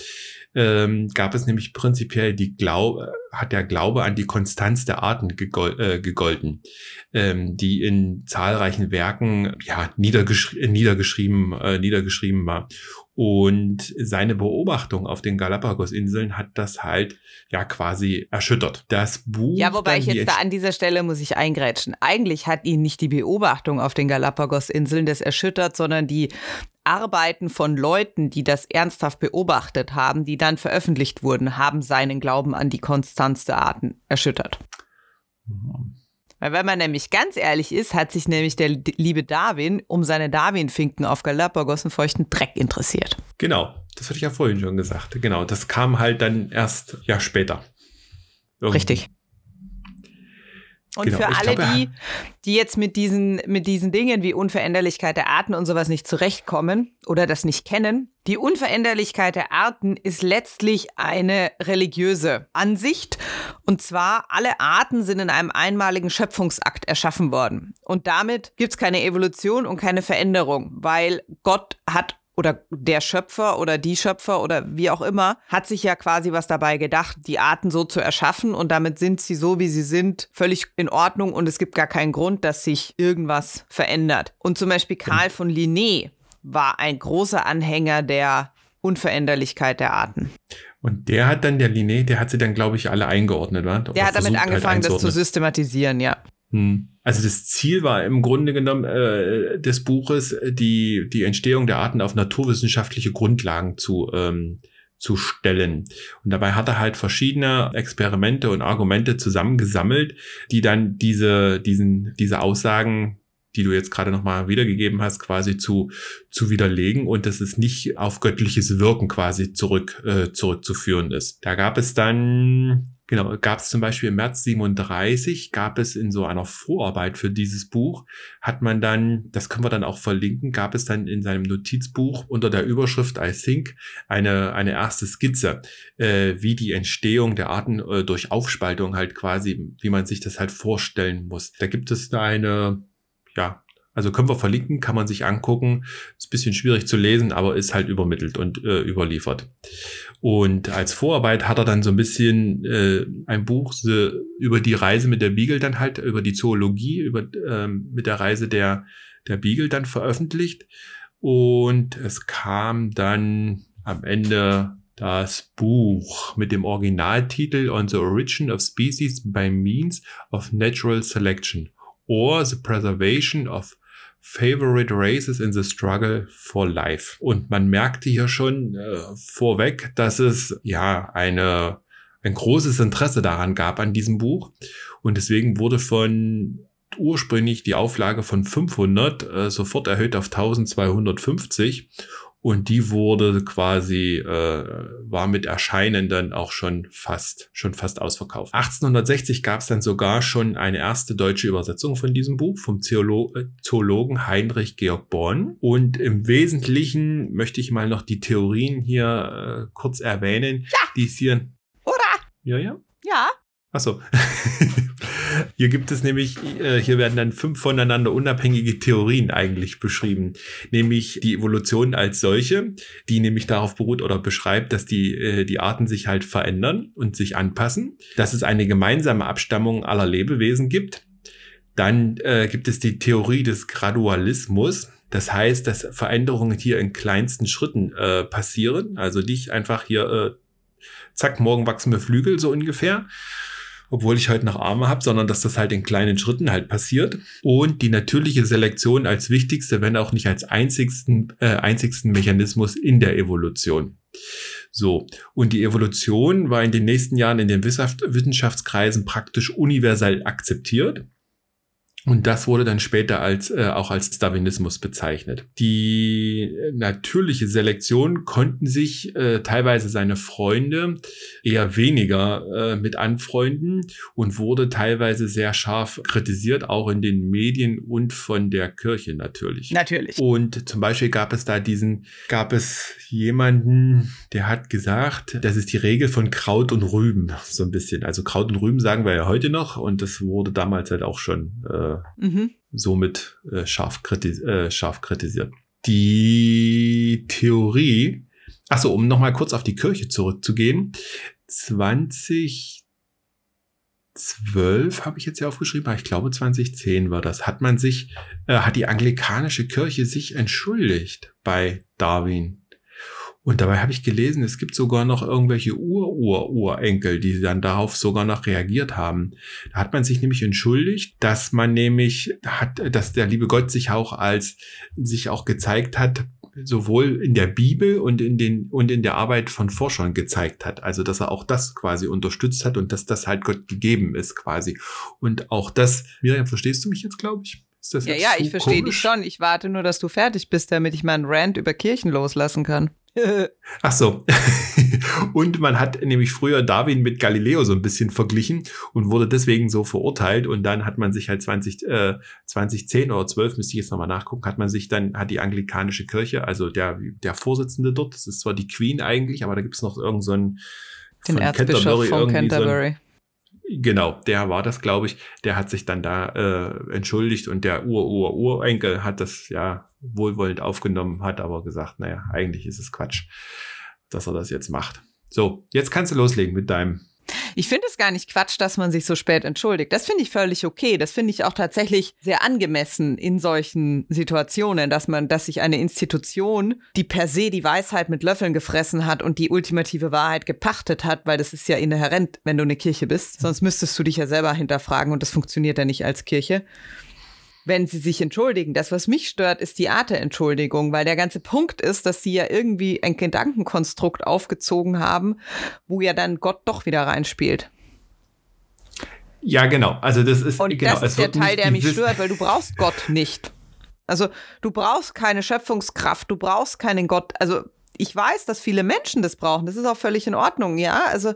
Ähm, gab es nämlich prinzipiell die Glaube, hat der Glaube an die Konstanz der Arten gegol äh, gegolten, ähm, die in zahlreichen Werken ja niedergeschri niedergeschrieben äh, niedergeschrieben war. Und seine Beobachtung auf den Galapagos-Inseln hat das halt ja quasi erschüttert. Das Buch. Ja, wobei ich jetzt da an dieser Stelle muss ich eingrätschen. Eigentlich hat ihn nicht die Beobachtung auf den Galapagos-Inseln das erschüttert, sondern die Arbeiten von Leuten, die das ernsthaft beobachtet haben, die dann veröffentlicht wurden, haben seinen Glauben an die Konstanz der Arten erschüttert. Mhm. Weil wenn man nämlich ganz ehrlich ist, hat sich nämlich der liebe Darwin um seine Darwin-Finken auf Galapagos einen feuchten Dreck interessiert. Genau, das hatte ich ja vorhin schon gesagt. Genau, das kam halt dann erst ja später. Irgendwie. Richtig. Und genau, für alle glaube, die, die jetzt mit diesen, mit diesen Dingen wie Unveränderlichkeit der Arten und sowas nicht zurechtkommen oder das nicht kennen, die Unveränderlichkeit der Arten ist letztlich eine religiöse Ansicht. Und zwar, alle Arten sind in einem einmaligen Schöpfungsakt erschaffen worden. Und damit gibt es keine Evolution und keine Veränderung, weil Gott hat oder der Schöpfer oder die Schöpfer oder wie auch immer, hat sich ja quasi was dabei gedacht, die Arten so zu erschaffen und damit sind sie so, wie sie sind, völlig in Ordnung und es gibt gar keinen Grund, dass sich irgendwas verändert. Und zum Beispiel Karl von Linné war ein großer Anhänger der Unveränderlichkeit der Arten. Und der hat dann, der Linné, der hat sie dann, glaube ich, alle eingeordnet, wa? Der hat damit halt angefangen, halt das zu systematisieren, ja. Hm. Also das Ziel war im Grunde genommen äh, des Buches, die, die Entstehung der Arten auf naturwissenschaftliche Grundlagen zu, ähm, zu stellen. Und dabei hat er halt verschiedene Experimente und Argumente zusammengesammelt, die dann diese, diesen, diese Aussagen die du jetzt gerade nochmal wiedergegeben hast, quasi zu, zu widerlegen und dass es nicht auf göttliches Wirken quasi zurück, äh, zurückzuführen ist. Da gab es dann Genau, gab es zum Beispiel im März 37, gab es in so einer Vorarbeit für dieses Buch, hat man dann, das können wir dann auch verlinken, gab es dann in seinem Notizbuch unter der Überschrift I think eine, eine erste Skizze, äh, wie die Entstehung der Arten äh, durch Aufspaltung halt quasi, wie man sich das halt vorstellen muss. Da gibt es eine, ja, also können wir verlinken, kann man sich angucken. Ist ein bisschen schwierig zu lesen, aber ist halt übermittelt und äh, überliefert. Und als Vorarbeit hat er dann so ein bisschen äh, ein Buch so, über die Reise mit der Beagle dann halt, über die Zoologie, über, ähm, mit der Reise der, der Beagle dann veröffentlicht. Und es kam dann am Ende das Buch mit dem Originaltitel On the Origin of Species by Means of Natural Selection or the preservation of favorite races in the struggle for life. Und man merkte hier schon äh, vorweg, dass es ja eine ein großes Interesse daran gab an diesem Buch und deswegen wurde von ursprünglich die Auflage von 500 äh, sofort erhöht auf 1250 und die wurde quasi äh, war mit Erscheinen dann auch schon fast schon fast ausverkauft. 1860 gab es dann sogar schon eine erste deutsche Übersetzung von diesem Buch vom Zoolo äh, Zoologen Heinrich Georg Born und im Wesentlichen möchte ich mal noch die Theorien hier äh, kurz erwähnen, ja. die es hier Hurra! Ja, ja. Ja. Achso. (laughs) Hier gibt es nämlich, äh, hier werden dann fünf voneinander unabhängige Theorien eigentlich beschrieben. Nämlich die Evolution als solche, die nämlich darauf beruht oder beschreibt, dass die, äh, die Arten sich halt verändern und sich anpassen. Dass es eine gemeinsame Abstammung aller Lebewesen gibt. Dann äh, gibt es die Theorie des Gradualismus. Das heißt, dass Veränderungen hier in kleinsten Schritten äh, passieren. Also nicht einfach hier, äh, zack, morgen wachsen mir Flügel, so ungefähr obwohl ich heute noch Arme habe, sondern dass das halt in kleinen Schritten halt passiert. Und die natürliche Selektion als wichtigste, wenn auch nicht als einzigsten, äh, einzigsten Mechanismus in der Evolution. So, und die Evolution war in den nächsten Jahren in den Wissenschaftskreisen praktisch universell akzeptiert. Und das wurde dann später als, äh, auch als Darwinismus bezeichnet. Die natürliche Selektion konnten sich äh, teilweise seine Freunde eher weniger äh, mit anfreunden und wurde teilweise sehr scharf kritisiert, auch in den Medien und von der Kirche natürlich. Natürlich. Und zum Beispiel gab es da diesen, gab es jemanden, der hat gesagt, das ist die Regel von Kraut und Rüben, so ein bisschen. Also Kraut und Rüben sagen wir ja heute noch und das wurde damals halt auch schon äh, mhm. somit äh, scharf, kritis äh, scharf kritisiert. Die Theorie, achso, um nochmal kurz auf die Kirche zurückzugehen, 2012 habe ich jetzt hier aufgeschrieben, aber ich glaube 2010 war das, hat man sich, äh, hat die anglikanische Kirche sich entschuldigt bei Darwin und dabei habe ich gelesen, es gibt sogar noch irgendwelche Ur-Ur-Urenkel, die dann darauf sogar noch reagiert haben. Da hat man sich nämlich entschuldigt, dass man nämlich hat, dass der liebe Gott sich auch als, sich auch gezeigt hat, sowohl in der Bibel und in den, und in der Arbeit von Forschern gezeigt hat. Also, dass er auch das quasi unterstützt hat und dass das halt Gott gegeben ist quasi. Und auch das, Miriam, verstehst du mich jetzt, glaube ich? ja, ja, ich verstehe dich schon. Ich warte nur, dass du fertig bist, damit ich meinen Rant über Kirchen loslassen kann. Ach so. (laughs) und man hat nämlich früher Darwin mit Galileo so ein bisschen verglichen und wurde deswegen so verurteilt. Und dann hat man sich halt 20, äh, 2010 oder 12, müsste ich jetzt nochmal nachgucken, hat man sich dann, hat die anglikanische Kirche, also der, der Vorsitzende dort, das ist zwar die Queen eigentlich, aber da gibt es noch irgendeinen so Den Erzbischof Canterbury, von Canterbury. So Genau, der war das, glaube ich. Der hat sich dann da äh, entschuldigt und der Ur-Ur-Urenkel hat das ja wohlwollend aufgenommen, hat aber gesagt, naja, eigentlich ist es Quatsch, dass er das jetzt macht. So, jetzt kannst du loslegen mit deinem ich finde es gar nicht Quatsch, dass man sich so spät entschuldigt. Das finde ich völlig okay. Das finde ich auch tatsächlich sehr angemessen in solchen Situationen, dass man, dass sich eine Institution, die per se die Weisheit mit Löffeln gefressen hat und die ultimative Wahrheit gepachtet hat, weil das ist ja inhärent, wenn du eine Kirche bist. Sonst müsstest du dich ja selber hinterfragen und das funktioniert ja nicht als Kirche wenn sie sich entschuldigen. Das, was mich stört, ist die Art der Entschuldigung, weil der ganze Punkt ist, dass sie ja irgendwie ein Gedankenkonstrukt aufgezogen haben, wo ja dann Gott doch wieder reinspielt. Ja, genau. Also das ist, Und genau, das ist der Teil, der mich stört, weil du brauchst Gott nicht. Also du brauchst keine Schöpfungskraft, du brauchst keinen Gott. Also ich weiß, dass viele Menschen das brauchen. Das ist auch völlig in Ordnung, ja. Also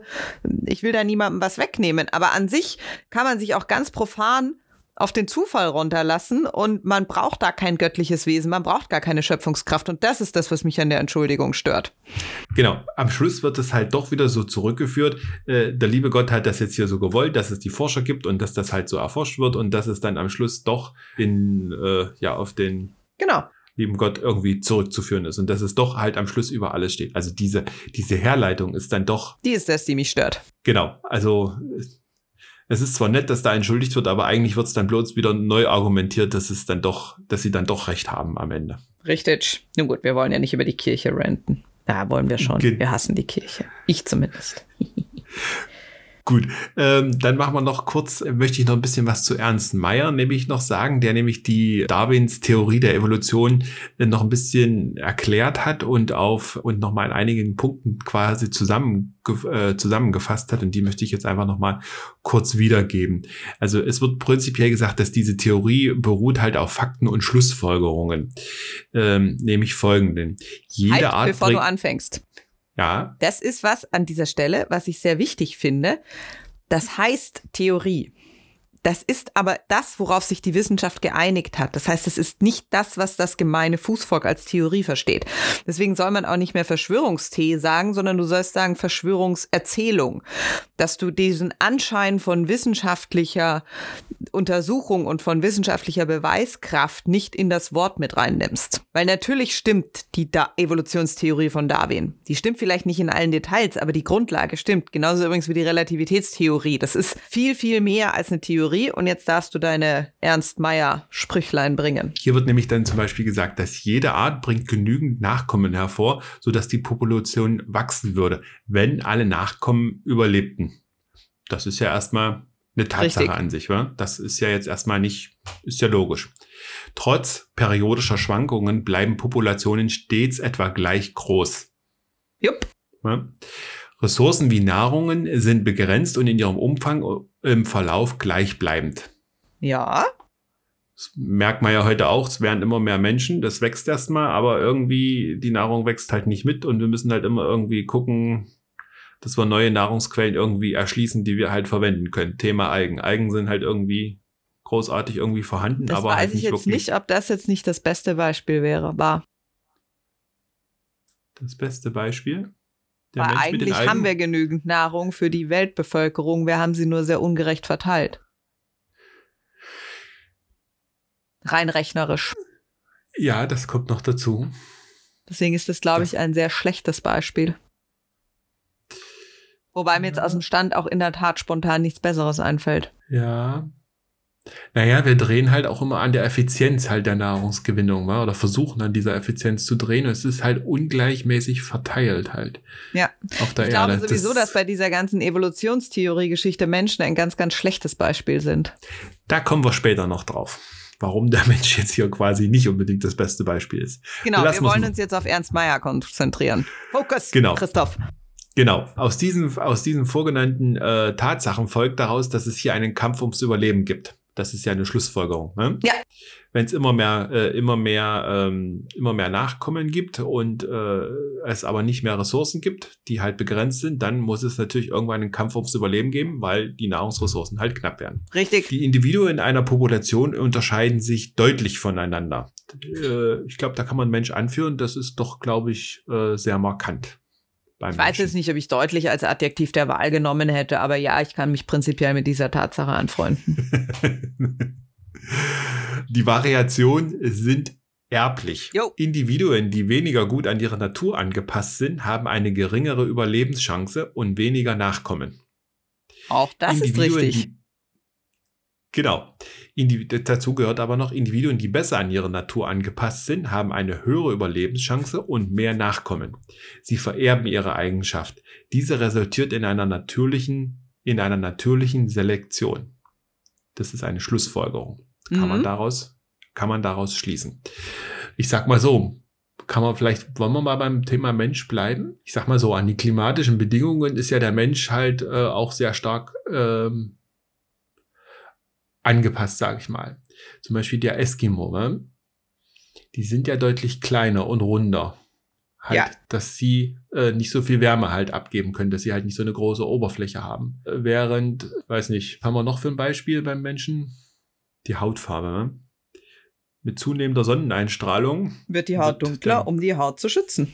ich will da niemandem was wegnehmen. Aber an sich kann man sich auch ganz profan auf den Zufall runterlassen und man braucht da kein göttliches Wesen, man braucht gar keine Schöpfungskraft und das ist das, was mich an der Entschuldigung stört. Genau, am Schluss wird es halt doch wieder so zurückgeführt, äh, der liebe Gott hat das jetzt hier so gewollt, dass es die Forscher gibt und dass das halt so erforscht wird und dass es dann am Schluss doch in, äh, ja, auf den genau lieben Gott irgendwie zurückzuführen ist und dass es doch halt am Schluss über alles steht. Also diese, diese Herleitung ist dann doch. Die ist das, die mich stört. Genau. Also es ist zwar nett, dass da entschuldigt wird, aber eigentlich wird es dann bloß wieder neu argumentiert, dass es dann doch, dass sie dann doch recht haben am Ende. Richtig. Nun gut, wir wollen ja nicht über die Kirche ranten. Da wollen wir schon. Ge wir hassen die Kirche. Ich zumindest. (laughs) Gut, ähm, dann machen wir noch kurz, äh, möchte ich noch ein bisschen was zu Ernst Mayr nämlich noch sagen, der nämlich die Darwins Theorie der Evolution äh, noch ein bisschen erklärt hat und auf und nochmal in einigen Punkten quasi zusammen, äh, zusammengefasst hat. Und die möchte ich jetzt einfach nochmal kurz wiedergeben. Also es wird prinzipiell gesagt, dass diese Theorie beruht halt auf Fakten und Schlussfolgerungen, ähm, nämlich folgenden. Jede halt, Art bevor du anfängst. Ja. Das ist was an dieser Stelle, was ich sehr wichtig finde. Das heißt Theorie. Das ist aber das, worauf sich die Wissenschaft geeinigt hat. Das heißt, es ist nicht das, was das gemeine Fußvolk als Theorie versteht. Deswegen soll man auch nicht mehr Verschwörungsthee sagen, sondern du sollst sagen Verschwörungserzählung. Dass du diesen Anschein von wissenschaftlicher Untersuchung und von wissenschaftlicher Beweiskraft nicht in das Wort mit reinnimmst. Weil natürlich stimmt die da Evolutionstheorie von Darwin. Die stimmt vielleicht nicht in allen Details, aber die Grundlage stimmt. Genauso übrigens wie die Relativitätstheorie. Das ist viel, viel mehr als eine Theorie und jetzt darfst du deine Ernst Meyer Sprüchlein bringen. Hier wird nämlich dann zum Beispiel gesagt, dass jede Art bringt genügend Nachkommen hervor, sodass die Population wachsen würde, wenn alle Nachkommen überlebten. Das ist ja erstmal eine Tatsache Richtig. an sich, wa? Das ist ja jetzt erstmal nicht, ist ja logisch. Trotz periodischer Schwankungen bleiben Populationen stets etwa gleich groß. Jupp. Ja? Ressourcen wie Nahrungen sind begrenzt und in ihrem Umfang im Verlauf gleichbleibend. Ja. Das merkt man ja heute auch, es werden immer mehr Menschen, das wächst erstmal, aber irgendwie die Nahrung wächst halt nicht mit und wir müssen halt immer irgendwie gucken, dass wir neue Nahrungsquellen irgendwie erschließen, die wir halt verwenden können. Thema Algen. Algen sind halt irgendwie großartig irgendwie vorhanden, das aber weiß halt ich nicht jetzt wirklich. nicht, ob das jetzt nicht das beste Beispiel wäre, war. Das beste Beispiel? Der Weil eigentlich haben wir genügend Nahrung für die Weltbevölkerung, wir haben sie nur sehr ungerecht verteilt. Rein rechnerisch. Ja, das kommt noch dazu. Deswegen ist das, glaube ich, ein sehr schlechtes Beispiel. Wobei mir jetzt aus dem Stand auch in der Tat spontan nichts Besseres einfällt. Ja, naja, wir drehen halt auch immer an der Effizienz halt der Nahrungsgewinnung, wa? oder versuchen an dieser Effizienz zu drehen. Es ist halt ungleichmäßig verteilt halt. Ja. Auf der ich Erde. glaube sowieso, das dass bei dieser ganzen Evolutionstheorie-Geschichte Menschen ein ganz, ganz schlechtes Beispiel sind. Da kommen wir später noch drauf. Warum der (laughs) Mensch jetzt hier quasi nicht unbedingt das beste Beispiel ist. Genau, wir wollen uns jetzt auf Ernst Meyer konzentrieren. Fokus, genau. Christoph. Genau, aus diesen, aus diesen vorgenannten äh, Tatsachen folgt daraus, dass es hier einen Kampf ums Überleben gibt. Das ist ja eine Schlussfolgerung. Ne? Ja. Wenn es immer mehr, äh, immer mehr, ähm, immer mehr Nachkommen gibt und äh, es aber nicht mehr Ressourcen gibt, die halt begrenzt sind, dann muss es natürlich irgendwann einen Kampf ums Überleben geben, weil die Nahrungsressourcen halt knapp werden. Richtig. Die Individuen einer Population unterscheiden sich deutlich voneinander. Äh, ich glaube, da kann man Mensch anführen. Das ist doch, glaube ich, äh, sehr markant ich weiß jetzt nicht, ob ich deutlich als Adjektiv der Wahl genommen hätte, aber ja, ich kann mich prinzipiell mit dieser Tatsache anfreunden. (laughs) die Variationen sind erblich. Jo. Individuen, die weniger gut an ihre Natur angepasst sind, haben eine geringere Überlebenschance und weniger Nachkommen. Auch das ist richtig. Die, genau. Individ dazu gehört aber noch Individuen, die besser an ihre Natur angepasst sind, haben eine höhere Überlebenschance und mehr Nachkommen. Sie vererben ihre Eigenschaft. Diese resultiert in einer natürlichen, in einer natürlichen Selektion. Das ist eine Schlussfolgerung. Kann mhm. man daraus, kann man daraus schließen. Ich sag mal so, kann man vielleicht, wollen wir mal beim Thema Mensch bleiben? Ich sag mal so, an die klimatischen Bedingungen ist ja der Mensch halt äh, auch sehr stark ähm, angepasst, sage ich mal. Zum Beispiel der Eskimo, ne? die sind ja deutlich kleiner und runder. Halt, ja. dass sie äh, nicht so viel Wärme halt abgeben können, dass sie halt nicht so eine große Oberfläche haben. Während, weiß nicht, haben wir noch für ein Beispiel beim Menschen? Die Hautfarbe. Ne? Mit zunehmender Sonneneinstrahlung wird die Haut dunkler, um die Haut zu schützen.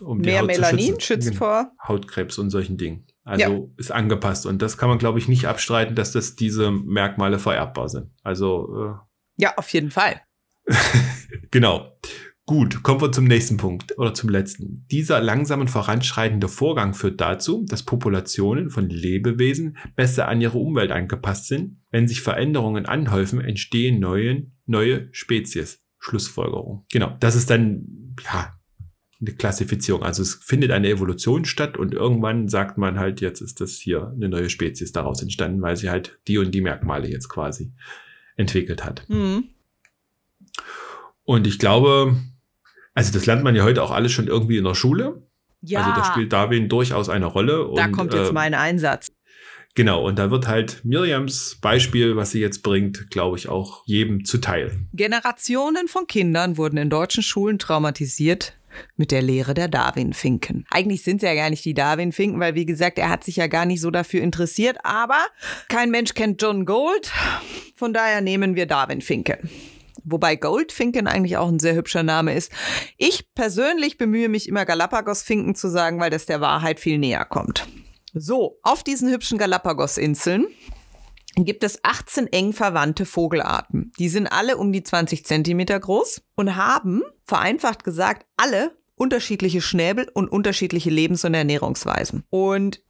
Um Mehr Haut Melanin schützt genau. vor Hautkrebs und solchen Dingen. Also ja. ist angepasst. Und das kann man, glaube ich, nicht abstreiten, dass das diese Merkmale vererbbar sind. Also. Äh, ja, auf jeden Fall. (laughs) genau. Gut, kommen wir zum nächsten Punkt oder zum letzten. Dieser langsamen voranschreitende Vorgang führt dazu, dass Populationen von Lebewesen besser an ihre Umwelt angepasst sind. Wenn sich Veränderungen anhäufen, entstehen neue, neue Spezies. Schlussfolgerung. Genau, das ist dann, ja, eine Klassifizierung. Also es findet eine Evolution statt und irgendwann sagt man halt, jetzt ist das hier eine neue Spezies daraus entstanden, weil sie halt die und die Merkmale jetzt quasi entwickelt hat. Mhm. Und ich glaube, also das lernt man ja heute auch alles schon irgendwie in der Schule. Ja. Also da spielt Darwin durchaus eine Rolle. Da und, kommt jetzt äh, mein Einsatz. Genau, und da wird halt Miriams Beispiel, was sie jetzt bringt, glaube ich, auch jedem zuteil. Generationen von Kindern wurden in deutschen Schulen traumatisiert mit der Lehre der Darwin-Finken. Eigentlich sind es ja gar nicht die Darwin-Finken, weil wie gesagt, er hat sich ja gar nicht so dafür interessiert, aber kein Mensch kennt John Gold, von daher nehmen wir Darwin-Finken. Wobei Goldfinken eigentlich auch ein sehr hübscher Name ist. Ich persönlich bemühe mich immer Galapagos-Finken zu sagen, weil das der Wahrheit viel näher kommt. So, auf diesen hübschen Galapagos-Inseln gibt es 18 eng verwandte Vogelarten. Die sind alle um die 20 Zentimeter groß und haben, vereinfacht gesagt, alle unterschiedliche Schnäbel und unterschiedliche Lebens- und Ernährungsweisen. Und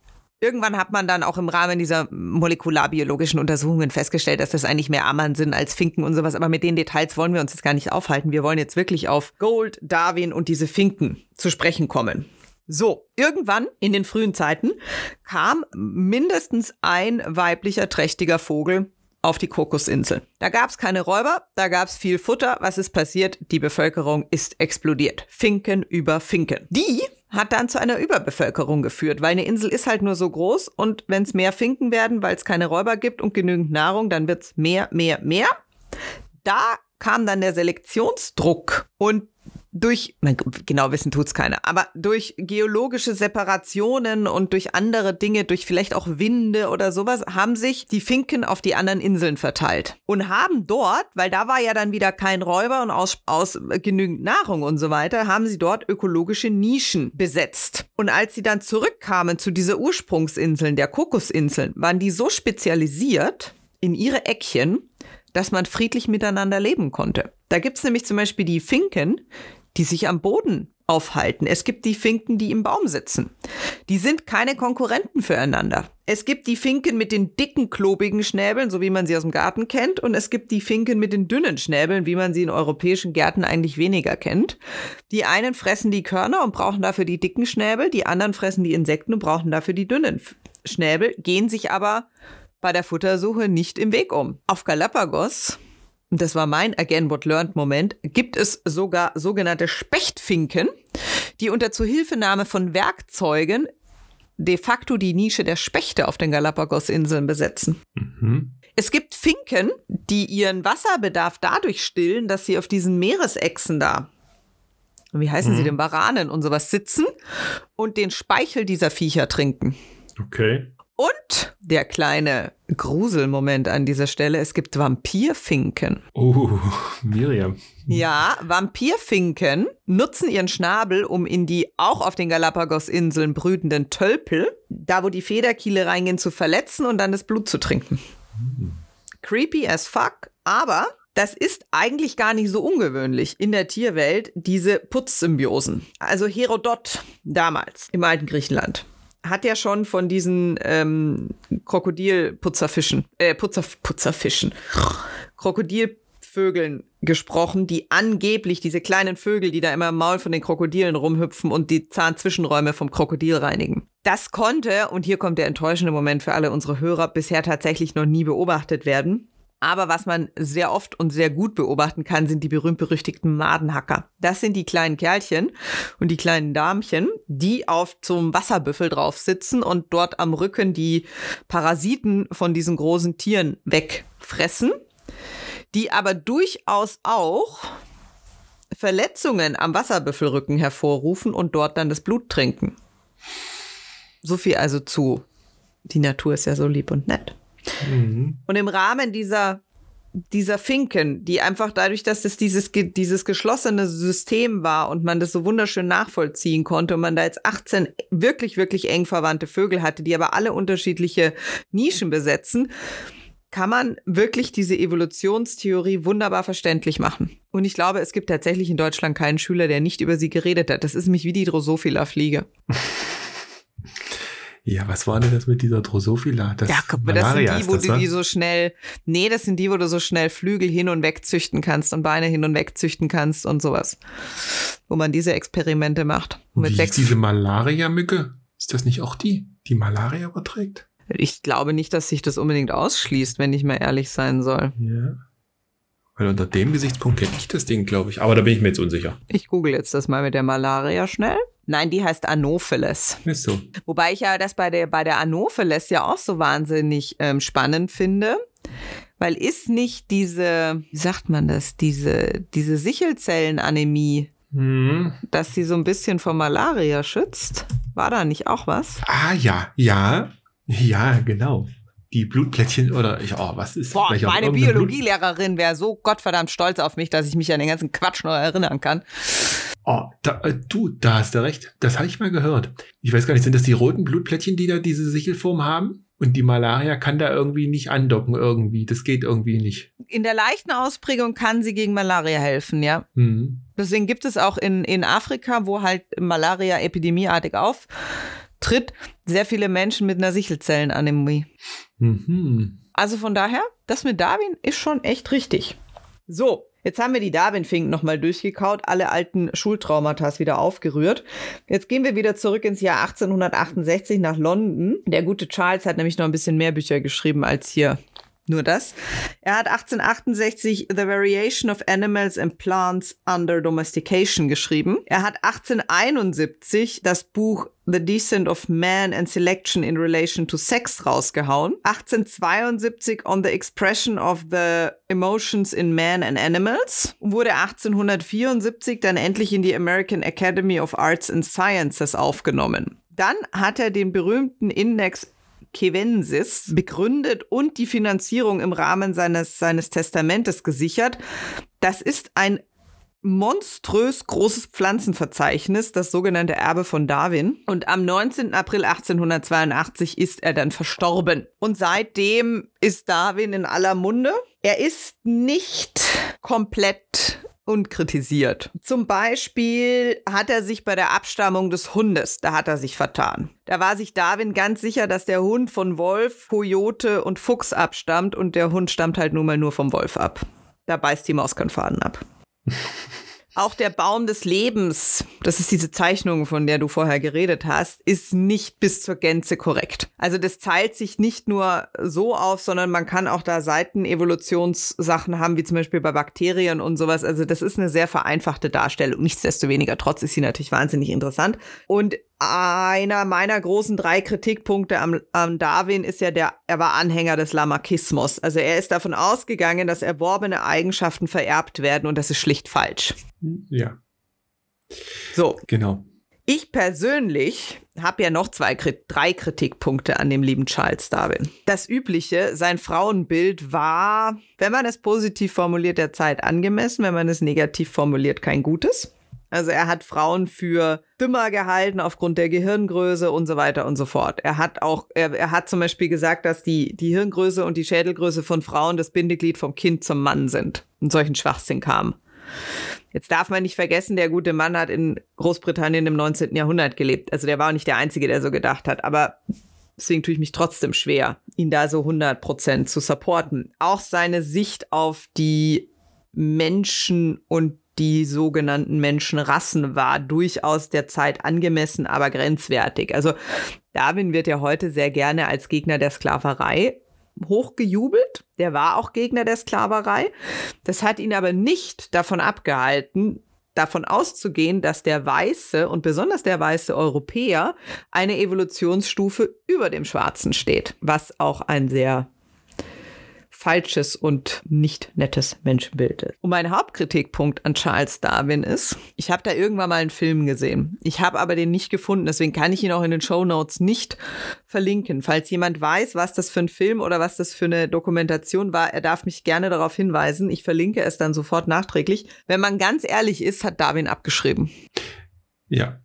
Irgendwann hat man dann auch im Rahmen dieser molekularbiologischen Untersuchungen festgestellt, dass das eigentlich mehr Ammern sind als Finken und sowas. Aber mit den Details wollen wir uns jetzt gar nicht aufhalten. Wir wollen jetzt wirklich auf Gold, Darwin und diese Finken zu sprechen kommen. So, irgendwann in den frühen Zeiten kam mindestens ein weiblicher trächtiger Vogel auf die Kokosinsel. Da gab es keine Räuber, da gab es viel Futter. Was ist passiert? Die Bevölkerung ist explodiert. Finken über Finken. Die hat dann zu einer Überbevölkerung geführt, weil eine Insel ist halt nur so groß und wenn es mehr Finken werden, weil es keine Räuber gibt und genügend Nahrung, dann wird es mehr, mehr, mehr. Da kam dann der Selektionsdruck und durch, genau wissen tut's keiner, aber durch geologische Separationen und durch andere Dinge, durch vielleicht auch Winde oder sowas, haben sich die Finken auf die anderen Inseln verteilt und haben dort, weil da war ja dann wieder kein Räuber und aus, aus genügend Nahrung und so weiter, haben sie dort ökologische Nischen besetzt. Und als sie dann zurückkamen zu dieser Ursprungsinseln, der Kokosinseln, waren die so spezialisiert in ihre Eckchen, dass man friedlich miteinander leben konnte. Da gibt's nämlich zum Beispiel die Finken, die sich am Boden aufhalten. Es gibt die Finken, die im Baum sitzen. Die sind keine Konkurrenten füreinander. Es gibt die Finken mit den dicken, klobigen Schnäbeln, so wie man sie aus dem Garten kennt, und es gibt die Finken mit den dünnen Schnäbeln, wie man sie in europäischen Gärten eigentlich weniger kennt. Die einen fressen die Körner und brauchen dafür die dicken Schnäbel, die anderen fressen die Insekten und brauchen dafür die dünnen Schnäbel, gehen sich aber bei der Futtersuche nicht im Weg um. Auf Galapagos und das war mein Again What Learned Moment, gibt es sogar sogenannte Spechtfinken, die unter Zuhilfenahme von Werkzeugen de facto die Nische der Spechte auf den Galapagos-Inseln besetzen. Mhm. Es gibt Finken, die ihren Wasserbedarf dadurch stillen, dass sie auf diesen Meeresechsen da, wie heißen mhm. sie denn, Baranen und sowas sitzen und den Speichel dieser Viecher trinken. Okay. Und der kleine Gruselmoment an dieser Stelle, es gibt Vampirfinken. Oh, Miriam. Ja, Vampirfinken nutzen ihren Schnabel, um in die auch auf den Galapagos-Inseln brütenden Tölpel, da wo die Federkiele reingehen, zu verletzen und dann das Blut zu trinken. Hm. Creepy as fuck, aber das ist eigentlich gar nicht so ungewöhnlich in der Tierwelt, diese Putzsymbiosen. Also Herodot damals im alten Griechenland hat ja schon von diesen ähm, Krokodilputzerfischen, äh, Putzer, Putzerfischen, Krokodilvögeln gesprochen, die angeblich diese kleinen Vögel, die da immer im Maul von den Krokodilen rumhüpfen und die Zahnzwischenräume vom Krokodil reinigen. Das konnte, und hier kommt der enttäuschende Moment für alle unsere Hörer, bisher tatsächlich noch nie beobachtet werden. Aber was man sehr oft und sehr gut beobachten kann, sind die berühmt-berüchtigten Madenhacker. Das sind die kleinen Kerlchen und die kleinen Damchen, die auf zum Wasserbüffel drauf sitzen und dort am Rücken die Parasiten von diesen großen Tieren wegfressen, die aber durchaus auch Verletzungen am Wasserbüffelrücken hervorrufen und dort dann das Blut trinken. So viel also zu. Die Natur ist ja so lieb und nett. Mhm. Und im Rahmen dieser dieser Finken, die einfach dadurch, dass es dieses, dieses geschlossene System war und man das so wunderschön nachvollziehen konnte und man da jetzt 18 wirklich, wirklich eng verwandte Vögel hatte, die aber alle unterschiedliche Nischen besetzen, kann man wirklich diese Evolutionstheorie wunderbar verständlich machen. Und ich glaube, es gibt tatsächlich in Deutschland keinen Schüler, der nicht über sie geredet hat. Das ist nämlich wie die Drosophila-Fliege. (laughs) Ja, was war denn das mit dieser Drosophila? Das ja, guck mal, das sind die, wo das, du die so schnell, nee, das sind die, wo du so schnell Flügel hin und weg züchten kannst und Beine hin und weg züchten kannst und sowas. Wo man diese Experimente macht. Mit Wie sechs diese Malaria-Mücke? Ist das nicht auch die, die Malaria überträgt? Ich glaube nicht, dass sich das unbedingt ausschließt, wenn ich mal ehrlich sein soll. Ja. Weil unter dem Gesichtspunkt kenne ich das Ding, glaube ich. Aber da bin ich mir jetzt unsicher. Ich google jetzt das mal mit der Malaria schnell. Nein, die heißt Anopheles. Ist so. Wobei ich ja das bei der, bei der Anopheles ja auch so wahnsinnig ähm, spannend finde. Weil ist nicht diese, wie sagt man das, diese, diese Sichelzellenanämie, hm. dass sie so ein bisschen vor Malaria schützt? War da nicht auch was? Ah ja, ja, ja, genau die Blutplättchen oder ich, oh, was ist Boah, meine Biologielehrerin wäre so gottverdammt stolz auf mich, dass ich mich an den ganzen Quatsch noch erinnern kann. Oh, da, äh, du, da hast du recht. Das habe ich mal gehört. Ich weiß gar nicht, sind das die roten Blutplättchen, die da diese Sichelform haben? Und die Malaria kann da irgendwie nicht andocken irgendwie. Das geht irgendwie nicht. In der leichten Ausprägung kann sie gegen Malaria helfen, ja. Mhm. Deswegen gibt es auch in, in Afrika, wo halt Malaria epidemieartig auftritt, sehr viele Menschen mit einer Sichelzellenanämie. Mhm. Also von daher, das mit Darwin ist schon echt richtig. So, Jetzt haben wir die Darwin-Finken nochmal durchgekaut, alle alten Schultraumata wieder aufgerührt. Jetzt gehen wir wieder zurück ins Jahr 1868 nach London. Der gute Charles hat nämlich noch ein bisschen mehr Bücher geschrieben als hier nur das. Er hat 1868 The Variation of Animals and Plants Under Domestication geschrieben. Er hat 1871 das Buch The Descent of Man and Selection in Relation to Sex rausgehauen. 1872 On the Expression of the Emotions in Man and Animals. Wurde 1874 dann endlich in die American Academy of Arts and Sciences aufgenommen. Dann hat er den berühmten Index Kevensis begründet und die Finanzierung im Rahmen seines, seines Testamentes gesichert. Das ist ein monströs großes Pflanzenverzeichnis, das sogenannte Erbe von Darwin. Und am 19. April 1882 ist er dann verstorben. Und seitdem ist Darwin in aller Munde. Er ist nicht komplett und kritisiert. Zum Beispiel hat er sich bei der Abstammung des Hundes, da hat er sich vertan. Da war sich Darwin ganz sicher, dass der Hund von Wolf, Kojote und Fuchs abstammt und der Hund stammt halt nun mal nur vom Wolf ab. Da beißt die Maus keinen Faden ab. Auch der Baum des Lebens, das ist diese Zeichnung, von der du vorher geredet hast, ist nicht bis zur Gänze korrekt. Also das teilt sich nicht nur so auf, sondern man kann auch da Seitenevolutionssachen haben, wie zum Beispiel bei Bakterien und sowas. Also das ist eine sehr vereinfachte Darstellung. Nichtsdestoweniger, trotz ist sie natürlich wahnsinnig interessant. Und einer meiner großen drei Kritikpunkte am, am, Darwin ist ja der, er war Anhänger des Lamarckismus. Also er ist davon ausgegangen, dass erworbene Eigenschaften vererbt werden und das ist schlicht falsch. Ja. So. Genau. Ich persönlich habe ja noch zwei, drei Kritikpunkte an dem lieben Charles Darwin. Das übliche, sein Frauenbild war, wenn man es positiv formuliert, der Zeit angemessen, wenn man es negativ formuliert, kein gutes. Also er hat Frauen für dümmer gehalten aufgrund der Gehirngröße und so weiter und so fort. Er hat auch, er, er hat zum Beispiel gesagt, dass die, die Hirngröße und die Schädelgröße von Frauen das Bindeglied vom Kind zum Mann sind. Und solchen Schwachsinn kam. Jetzt darf man nicht vergessen, der gute Mann hat in Großbritannien im 19. Jahrhundert gelebt. Also der war auch nicht der Einzige, der so gedacht hat. Aber deswegen tue ich mich trotzdem schwer, ihn da so 100 Prozent zu supporten. Auch seine Sicht auf die Menschen und die sogenannten Menschenrassen war durchaus der Zeit angemessen, aber grenzwertig. Also Darwin wird ja heute sehr gerne als Gegner der Sklaverei hochgejubelt. Der war auch Gegner der Sklaverei. Das hat ihn aber nicht davon abgehalten, davon auszugehen, dass der weiße und besonders der weiße Europäer eine Evolutionsstufe über dem Schwarzen steht, was auch ein sehr falsches und nicht nettes Menschenbild ist. Und mein Hauptkritikpunkt an Charles Darwin ist, ich habe da irgendwann mal einen Film gesehen. Ich habe aber den nicht gefunden, deswegen kann ich ihn auch in den Show Notes nicht verlinken. Falls jemand weiß, was das für ein Film oder was das für eine Dokumentation war, er darf mich gerne darauf hinweisen. Ich verlinke es dann sofort nachträglich. Wenn man ganz ehrlich ist, hat Darwin abgeschrieben. Ja,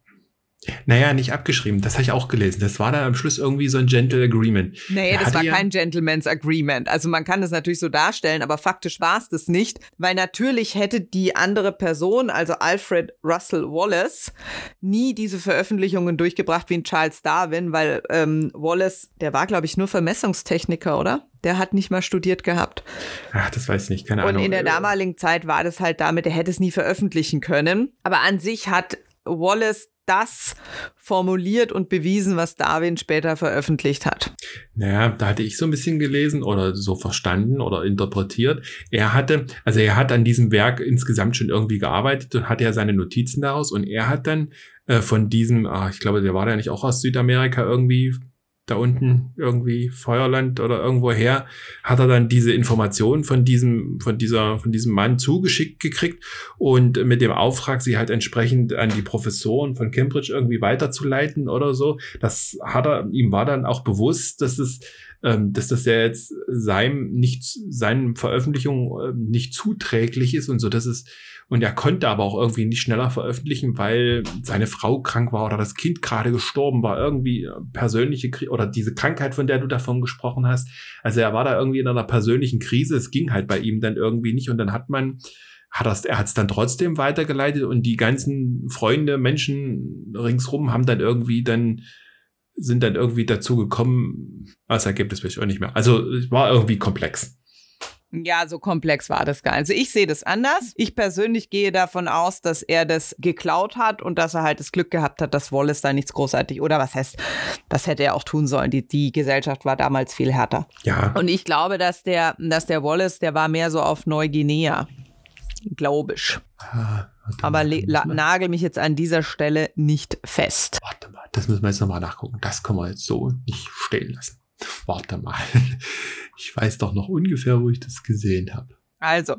Naja, nicht abgeschrieben. Das habe ich auch gelesen. Das war dann am Schluss irgendwie so ein Gentle Agreement. Naja, das war ja kein Gentleman's Agreement. Also man kann das natürlich so darstellen, aber faktisch war es das nicht, weil natürlich hätte die andere Person, also Alfred Russell Wallace, nie diese Veröffentlichungen durchgebracht wie ein Charles Darwin, weil ähm, Wallace, der war, glaube ich, nur Vermessungstechniker, oder? Der hat nicht mal studiert gehabt. Ach, das weiß ich nicht, keine Und Ahnung. in der damaligen Zeit war das halt damit, er hätte es nie veröffentlichen können. Aber an sich hat Wallace das formuliert und bewiesen, was Darwin später veröffentlicht hat. Naja, da hatte ich so ein bisschen gelesen oder so verstanden oder interpretiert. Er hatte, also er hat an diesem Werk insgesamt schon irgendwie gearbeitet und hatte ja seine Notizen daraus und er hat dann äh, von diesem, ah, ich glaube, der war ja nicht auch aus Südamerika irgendwie, da unten irgendwie Feuerland oder irgendwo her, hat er dann diese Informationen von diesem, von dieser, von diesem Mann zugeschickt gekriegt und mit dem Auftrag, sie halt entsprechend an die Professoren von Cambridge irgendwie weiterzuleiten oder so. Das hat er, ihm war dann auch bewusst, dass es ähm, dass das ja jetzt seinem nicht seinen Veröffentlichungen äh, nicht zuträglich ist und so, dass es und er konnte aber auch irgendwie nicht schneller veröffentlichen, weil seine Frau krank war oder das Kind gerade gestorben war, irgendwie äh, persönliche Krise oder diese Krankheit, von der du davon gesprochen hast. Also er war da irgendwie in einer persönlichen Krise. Es ging halt bei ihm dann irgendwie nicht und dann hat man hat das, er hat es dann trotzdem weitergeleitet und die ganzen Freunde, Menschen ringsrum haben dann irgendwie dann sind dann irgendwie dazu gekommen, als Ergebnis weiß ich auch nicht mehr. Also es war irgendwie komplex. Ja, so komplex war das gar nicht. Also ich sehe das anders. Ich persönlich gehe davon aus, dass er das geklaut hat und dass er halt das Glück gehabt hat, dass Wallace da nichts großartig oder was heißt, das hätte er auch tun sollen. Die, die Gesellschaft war damals viel härter. Ja. Und ich glaube, dass der, dass der Wallace, der war mehr so auf Neuguinea. Glaube ich. Ah, Aber nagel mich jetzt an dieser Stelle nicht fest. Warte mal, das müssen wir jetzt nochmal nachgucken. Das können wir jetzt so nicht stehen lassen. Warte mal. (laughs) Ich weiß doch noch ungefähr, wo ich das gesehen habe. Also,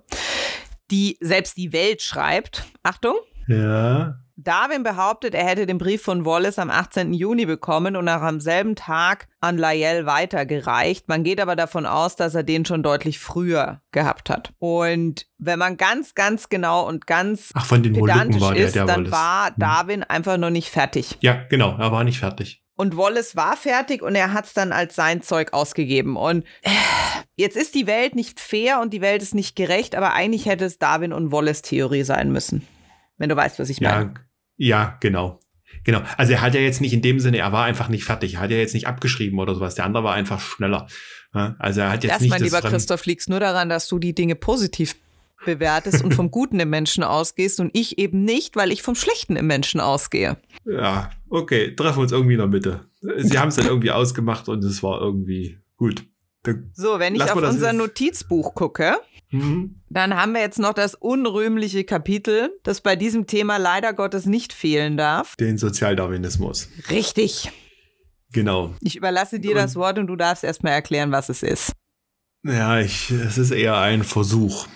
die, selbst die Welt schreibt, Achtung. Ja. Darwin behauptet, er hätte den Brief von Wallace am 18. Juni bekommen und auch am selben Tag an Lyell weitergereicht. Man geht aber davon aus, dass er den schon deutlich früher gehabt hat. Und wenn man ganz, ganz genau und ganz Ach, von den pedantisch war der, ist, der dann war hm. Darwin einfach noch nicht fertig. Ja, genau, er war nicht fertig. Und Wallace war fertig und er hat es dann als sein Zeug ausgegeben. Und äh, jetzt ist die Welt nicht fair und die Welt ist nicht gerecht, aber eigentlich hätte es Darwin und Wallace Theorie sein müssen. Wenn du weißt, was ich meine. Ja, ja, genau. Genau. Also er hat ja jetzt nicht in dem Sinne, er war einfach nicht fertig. Er hat ja jetzt nicht abgeschrieben oder sowas. Der andere war einfach schneller. Also er hat jetzt das, nicht. Mein lieber Christoph, liegt nur daran, dass du die Dinge positiv bewertest und vom (laughs) Guten im Menschen ausgehst und ich eben nicht, weil ich vom Schlechten im Menschen ausgehe. Ja, okay, treffen wir uns irgendwie in der Mitte. Sie haben es dann irgendwie ausgemacht und es war irgendwie gut. Dann so, wenn ich auf unser Notizbuch gucke, mhm. dann haben wir jetzt noch das unrühmliche Kapitel, das bei diesem Thema leider Gottes nicht fehlen darf. Den Sozialdarwinismus. Richtig. Genau. Ich überlasse dir und das Wort und du darfst erstmal erklären, was es ist. Ja, ich, es ist eher ein Versuch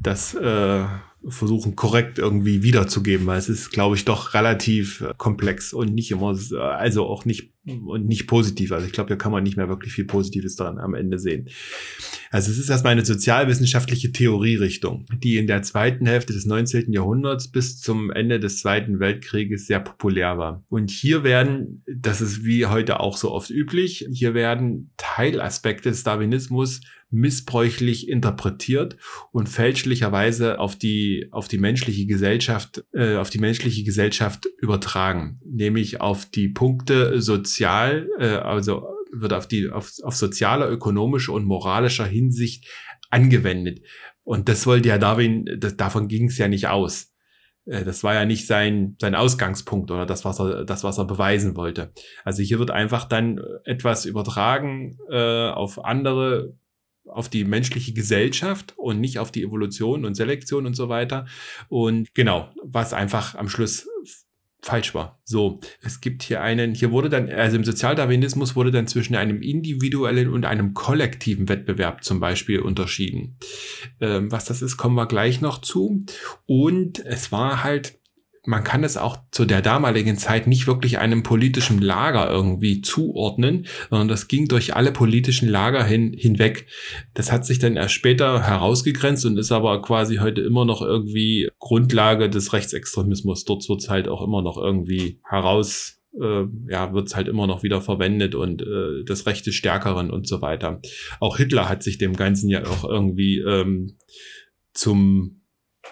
das äh, versuchen korrekt irgendwie wiederzugeben, weil es ist, glaube ich, doch relativ äh, komplex und nicht immer, also auch nicht und nicht positiv. Also ich glaube, da kann man nicht mehr wirklich viel Positives daran am Ende sehen. Also es ist erstmal eine sozialwissenschaftliche Theorierichtung, die in der zweiten Hälfte des 19. Jahrhunderts bis zum Ende des Zweiten Weltkrieges sehr populär war. Und hier werden, das ist wie heute auch so oft üblich, hier werden Teilaspekte des Darwinismus missbräuchlich interpretiert und fälschlicherweise auf die, auf die menschliche Gesellschaft, äh, auf die menschliche Gesellschaft übertragen. Nämlich auf die Punkte sozial, äh, also wird auf die, auf, auf sozialer, ökonomischer und moralischer Hinsicht angewendet. Und das wollte ja Darwin, das, davon ging es ja nicht aus. Äh, das war ja nicht sein, sein Ausgangspunkt oder das, was er, das, was er beweisen wollte. Also hier wird einfach dann etwas übertragen äh, auf andere auf die menschliche Gesellschaft und nicht auf die Evolution und Selektion und so weiter. Und genau, was einfach am Schluss falsch war. So, es gibt hier einen, hier wurde dann, also im Sozialdarwinismus wurde dann zwischen einem individuellen und einem kollektiven Wettbewerb zum Beispiel unterschieden. Ähm, was das ist, kommen wir gleich noch zu. Und es war halt man kann es auch zu der damaligen Zeit nicht wirklich einem politischen Lager irgendwie zuordnen, sondern das ging durch alle politischen Lager hin, hinweg. Das hat sich dann erst später herausgegrenzt und ist aber quasi heute immer noch irgendwie Grundlage des Rechtsextremismus. Dort wird es halt auch immer noch irgendwie heraus äh, ja, wird es halt immer noch wieder verwendet und äh, das Recht des Stärkeren und so weiter. Auch Hitler hat sich dem Ganzen ja auch irgendwie ähm, zum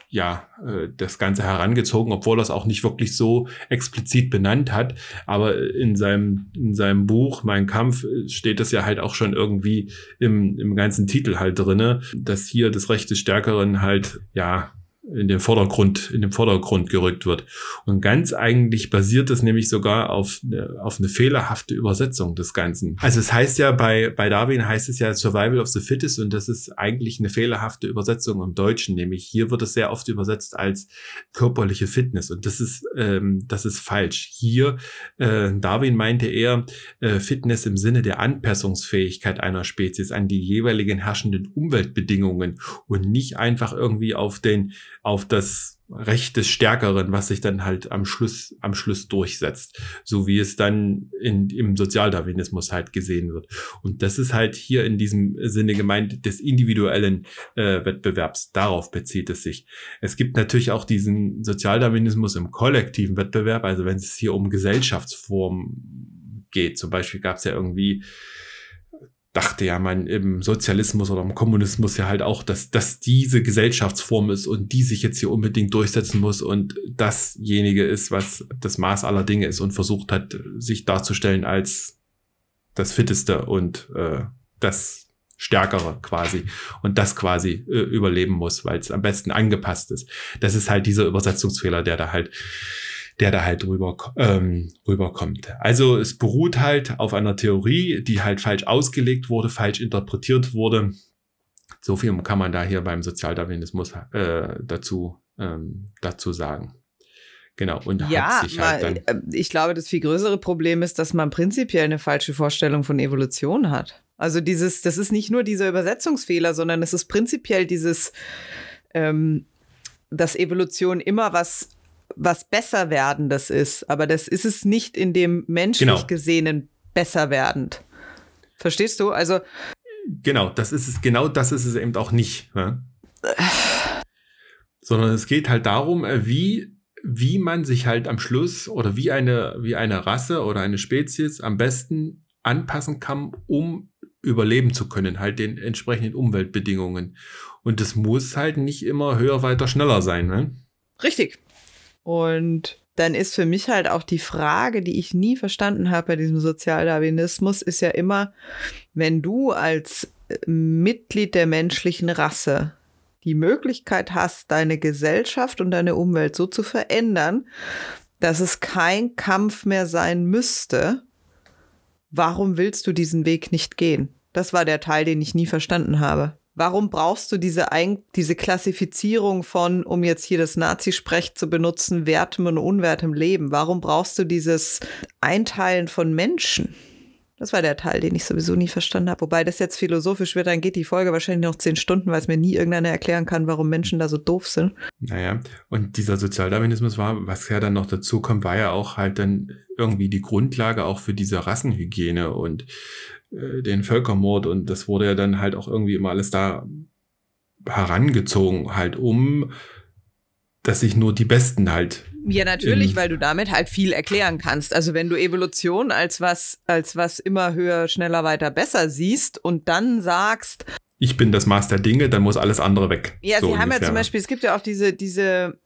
ja, äh, das Ganze herangezogen, obwohl er es auch nicht wirklich so explizit benannt hat. Aber in seinem, in seinem Buch Mein Kampf steht das ja halt auch schon irgendwie im, im ganzen Titel halt drinne, dass hier das Recht des Stärkeren halt, ja, in den Vordergrund, in den Vordergrund gerückt wird. Und ganz eigentlich basiert es nämlich sogar auf eine, auf eine fehlerhafte Übersetzung des Ganzen. Also es heißt ja bei, bei Darwin heißt es ja Survival of the Fittest und das ist eigentlich eine fehlerhafte Übersetzung im Deutschen, nämlich hier wird es sehr oft übersetzt als körperliche Fitness und das ist, ähm, das ist falsch. Hier, äh, Darwin meinte eher äh, Fitness im Sinne der Anpassungsfähigkeit einer Spezies an die jeweiligen herrschenden Umweltbedingungen und nicht einfach irgendwie auf den auf das Recht des Stärkeren, was sich dann halt am Schluss, am Schluss durchsetzt. So wie es dann in, im Sozialdarwinismus halt gesehen wird. Und das ist halt hier in diesem Sinne gemeint des individuellen äh, Wettbewerbs. Darauf bezieht es sich. Es gibt natürlich auch diesen Sozialdarwinismus im kollektiven Wettbewerb, also wenn es hier um Gesellschaftsformen geht. Zum Beispiel gab es ja irgendwie dachte ja man im Sozialismus oder im Kommunismus ja halt auch, dass dass diese Gesellschaftsform ist und die sich jetzt hier unbedingt durchsetzen muss und dasjenige ist, was das Maß aller Dinge ist und versucht hat, sich darzustellen als das Fitteste und äh, das Stärkere quasi und das quasi äh, überleben muss, weil es am besten angepasst ist. Das ist halt dieser Übersetzungsfehler, der da halt der da halt rüber, ähm, rüberkommt. Also es beruht halt auf einer Theorie, die halt falsch ausgelegt wurde, falsch interpretiert wurde. So viel kann man da hier beim Sozialdarwinismus äh, dazu, ähm, dazu sagen. Genau, und ja, hat sich halt dann. Äh, ich glaube, das viel größere Problem ist, dass man prinzipiell eine falsche Vorstellung von Evolution hat. Also dieses, das ist nicht nur dieser Übersetzungsfehler, sondern es ist prinzipiell dieses, ähm, dass Evolution immer was was besser werdendes ist, aber das ist es nicht in dem menschlich genau. gesehenen besser werdend. Verstehst du? Also genau, das ist es. Genau, das ist es eben auch nicht. Ne? Sondern es geht halt darum, äh, wie wie man sich halt am Schluss oder wie eine wie eine Rasse oder eine Spezies am besten anpassen kann, um überleben zu können, halt den entsprechenden Umweltbedingungen. Und das muss halt nicht immer höher, weiter, schneller sein. Ne? Richtig. Und dann ist für mich halt auch die Frage, die ich nie verstanden habe bei diesem Sozialdarwinismus, ist ja immer, wenn du als äh, Mitglied der menschlichen Rasse die Möglichkeit hast, deine Gesellschaft und deine Umwelt so zu verändern, dass es kein Kampf mehr sein müsste, warum willst du diesen Weg nicht gehen? Das war der Teil, den ich nie verstanden habe. Warum brauchst du diese, Ein diese Klassifizierung von, um jetzt hier das Nazisprech zu benutzen, wertem und unwertem Leben? Warum brauchst du dieses Einteilen von Menschen? Das war der Teil, den ich sowieso nie verstanden habe. Wobei das jetzt philosophisch wird, dann geht die Folge wahrscheinlich noch zehn Stunden, weil es mir nie irgendeiner erklären kann, warum Menschen da so doof sind. Naja, und dieser Sozialdarwinismus war, was ja dann noch dazu kommt, war ja auch halt dann irgendwie die Grundlage auch für diese Rassenhygiene und äh, den Völkermord und das wurde ja dann halt auch irgendwie immer alles da herangezogen, halt um, dass sich nur die Besten halt. Ja, natürlich, weil du damit halt viel erklären kannst. Also wenn du Evolution als was, als was immer höher, schneller, weiter, besser siehst und dann sagst, ich bin das Maß der Dinge, dann muss alles andere weg. Ja, so sie haben ja zum Beispiel, es gibt ja auch diese, diese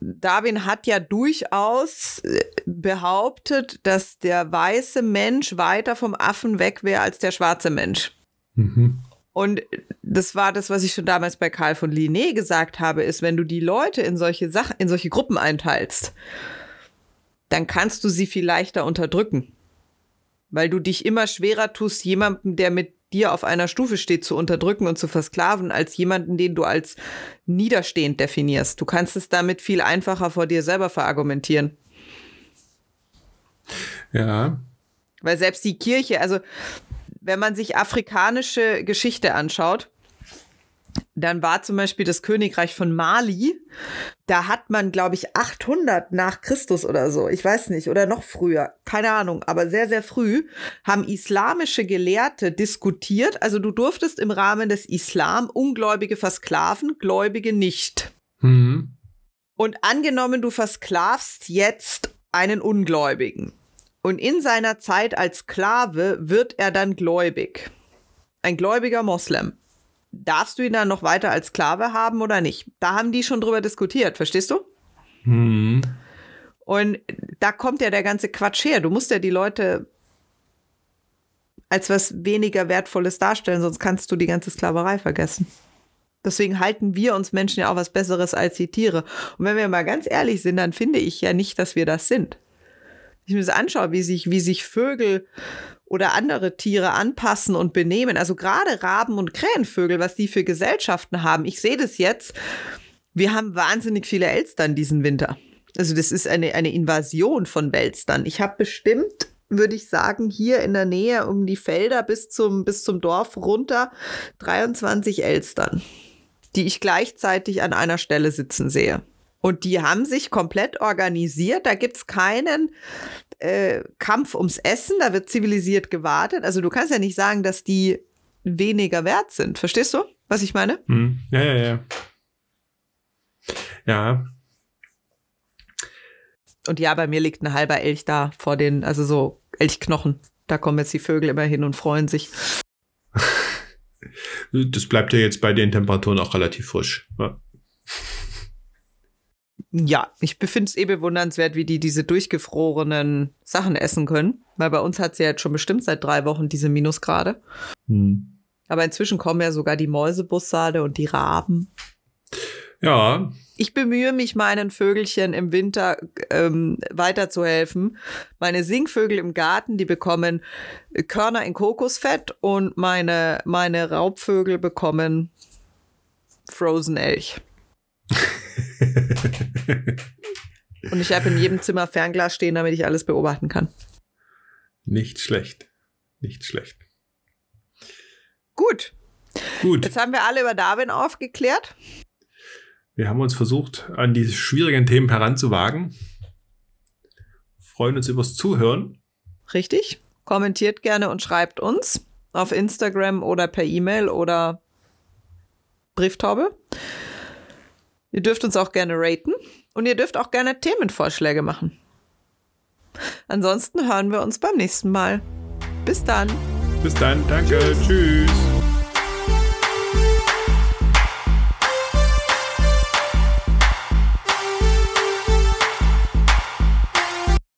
Darwin hat ja durchaus äh, behauptet, dass der weiße Mensch weiter vom Affen weg wäre als der schwarze Mensch. Mhm. Und das war das, was ich schon damals bei Karl von Linné gesagt habe, ist, wenn du die Leute in solche Sachen, in solche Gruppen einteilst, dann kannst du sie viel leichter unterdrücken. Weil du dich immer schwerer tust, jemandem, der mit dir auf einer Stufe steht, zu unterdrücken und zu versklaven, als jemanden, den du als niederstehend definierst. Du kannst es damit viel einfacher vor dir selber verargumentieren. Ja. Weil selbst die Kirche, also wenn man sich afrikanische Geschichte anschaut, Dann war zum Beispiel das Königreich von Mali. Da hat man, glaube ich, 800 nach Christus oder so. Ich weiß nicht. Oder noch früher. Keine Ahnung. Aber sehr, sehr früh haben islamische Gelehrte diskutiert. Also du durftest im Rahmen des Islam Ungläubige versklaven, Gläubige nicht. Mhm. Und angenommen, du versklavst jetzt einen Ungläubigen. Und in seiner Zeit als Sklave wird er dann gläubig. Ein gläubiger Moslem darfst du ihn dann noch weiter als Sklave haben oder nicht? Da haben die schon drüber diskutiert, verstehst du? Hm. Und da kommt ja der ganze Quatsch her. Du musst ja die Leute als was weniger Wertvolles darstellen, sonst kannst du die ganze Sklaverei vergessen. Deswegen halten wir uns Menschen ja auch was Besseres als die Tiere. Und wenn wir mal ganz ehrlich sind, dann finde ich ja nicht, dass wir das sind. Ich mir das anschaue, wie sich, wie sich Vögel oder andere Tiere anpassen und benehmen. Also gerade Raben und Krähenvögel, was die für Gesellschaften haben. Ich sehe das jetzt. Wir haben wahnsinnig viele Elstern diesen Winter. Also das ist eine, eine Invasion von Welstern. Ich habe bestimmt, würde ich sagen, hier in der Nähe um die Felder bis zum, bis zum Dorf runter 23 Elstern, die ich gleichzeitig an einer Stelle sitzen sehe. Und die haben sich komplett organisiert. Da gibt es keinen äh, Kampf ums Essen, da wird zivilisiert gewartet. Also du kannst ja nicht sagen, dass die weniger wert sind. Verstehst du, was ich meine? Hm. Ja, ja, ja. Ja. Und ja, bei mir liegt ein halber Elch da vor den, also so Elchknochen. Da kommen jetzt die Vögel immer hin und freuen sich. (laughs) Das bleibt ja jetzt bei den Temperaturen auch relativ frisch. Ja ja, ich befinde es eh bewundernswert, wie die diese durchgefrorenen Sachen essen können. Weil bei uns hat sie ja jetzt schon bestimmt seit drei Wochen diese Minusgrade. Hm. Aber inzwischen kommen ja sogar die Mäusebussarde und die Raben. Ja. Ich bemühe mich, meinen Vögelchen im Winter ähm, weiterzuhelfen. Meine Singvögel im Garten, die bekommen Körner in Kokosfett und meine, meine Raubvögel bekommen Frozen Elch. (laughs) Und ich habe in jedem Zimmer Fernglas stehen, damit ich alles beobachten kann. Nicht schlecht. Nicht schlecht. Gut. Gut. Jetzt haben wir alle über Darwin aufgeklärt. Wir haben uns versucht, an diese schwierigen Themen heranzuwagen. Freuen uns übers Zuhören. Richtig. Kommentiert gerne und schreibt uns auf Instagram oder per E-Mail oder Brieftaube. Ihr dürft uns auch gerne raten und ihr dürft auch gerne Themenvorschläge machen. Ansonsten hören wir uns beim nächsten Mal. Bis dann. Bis dann, danke, tschüss. tschüss.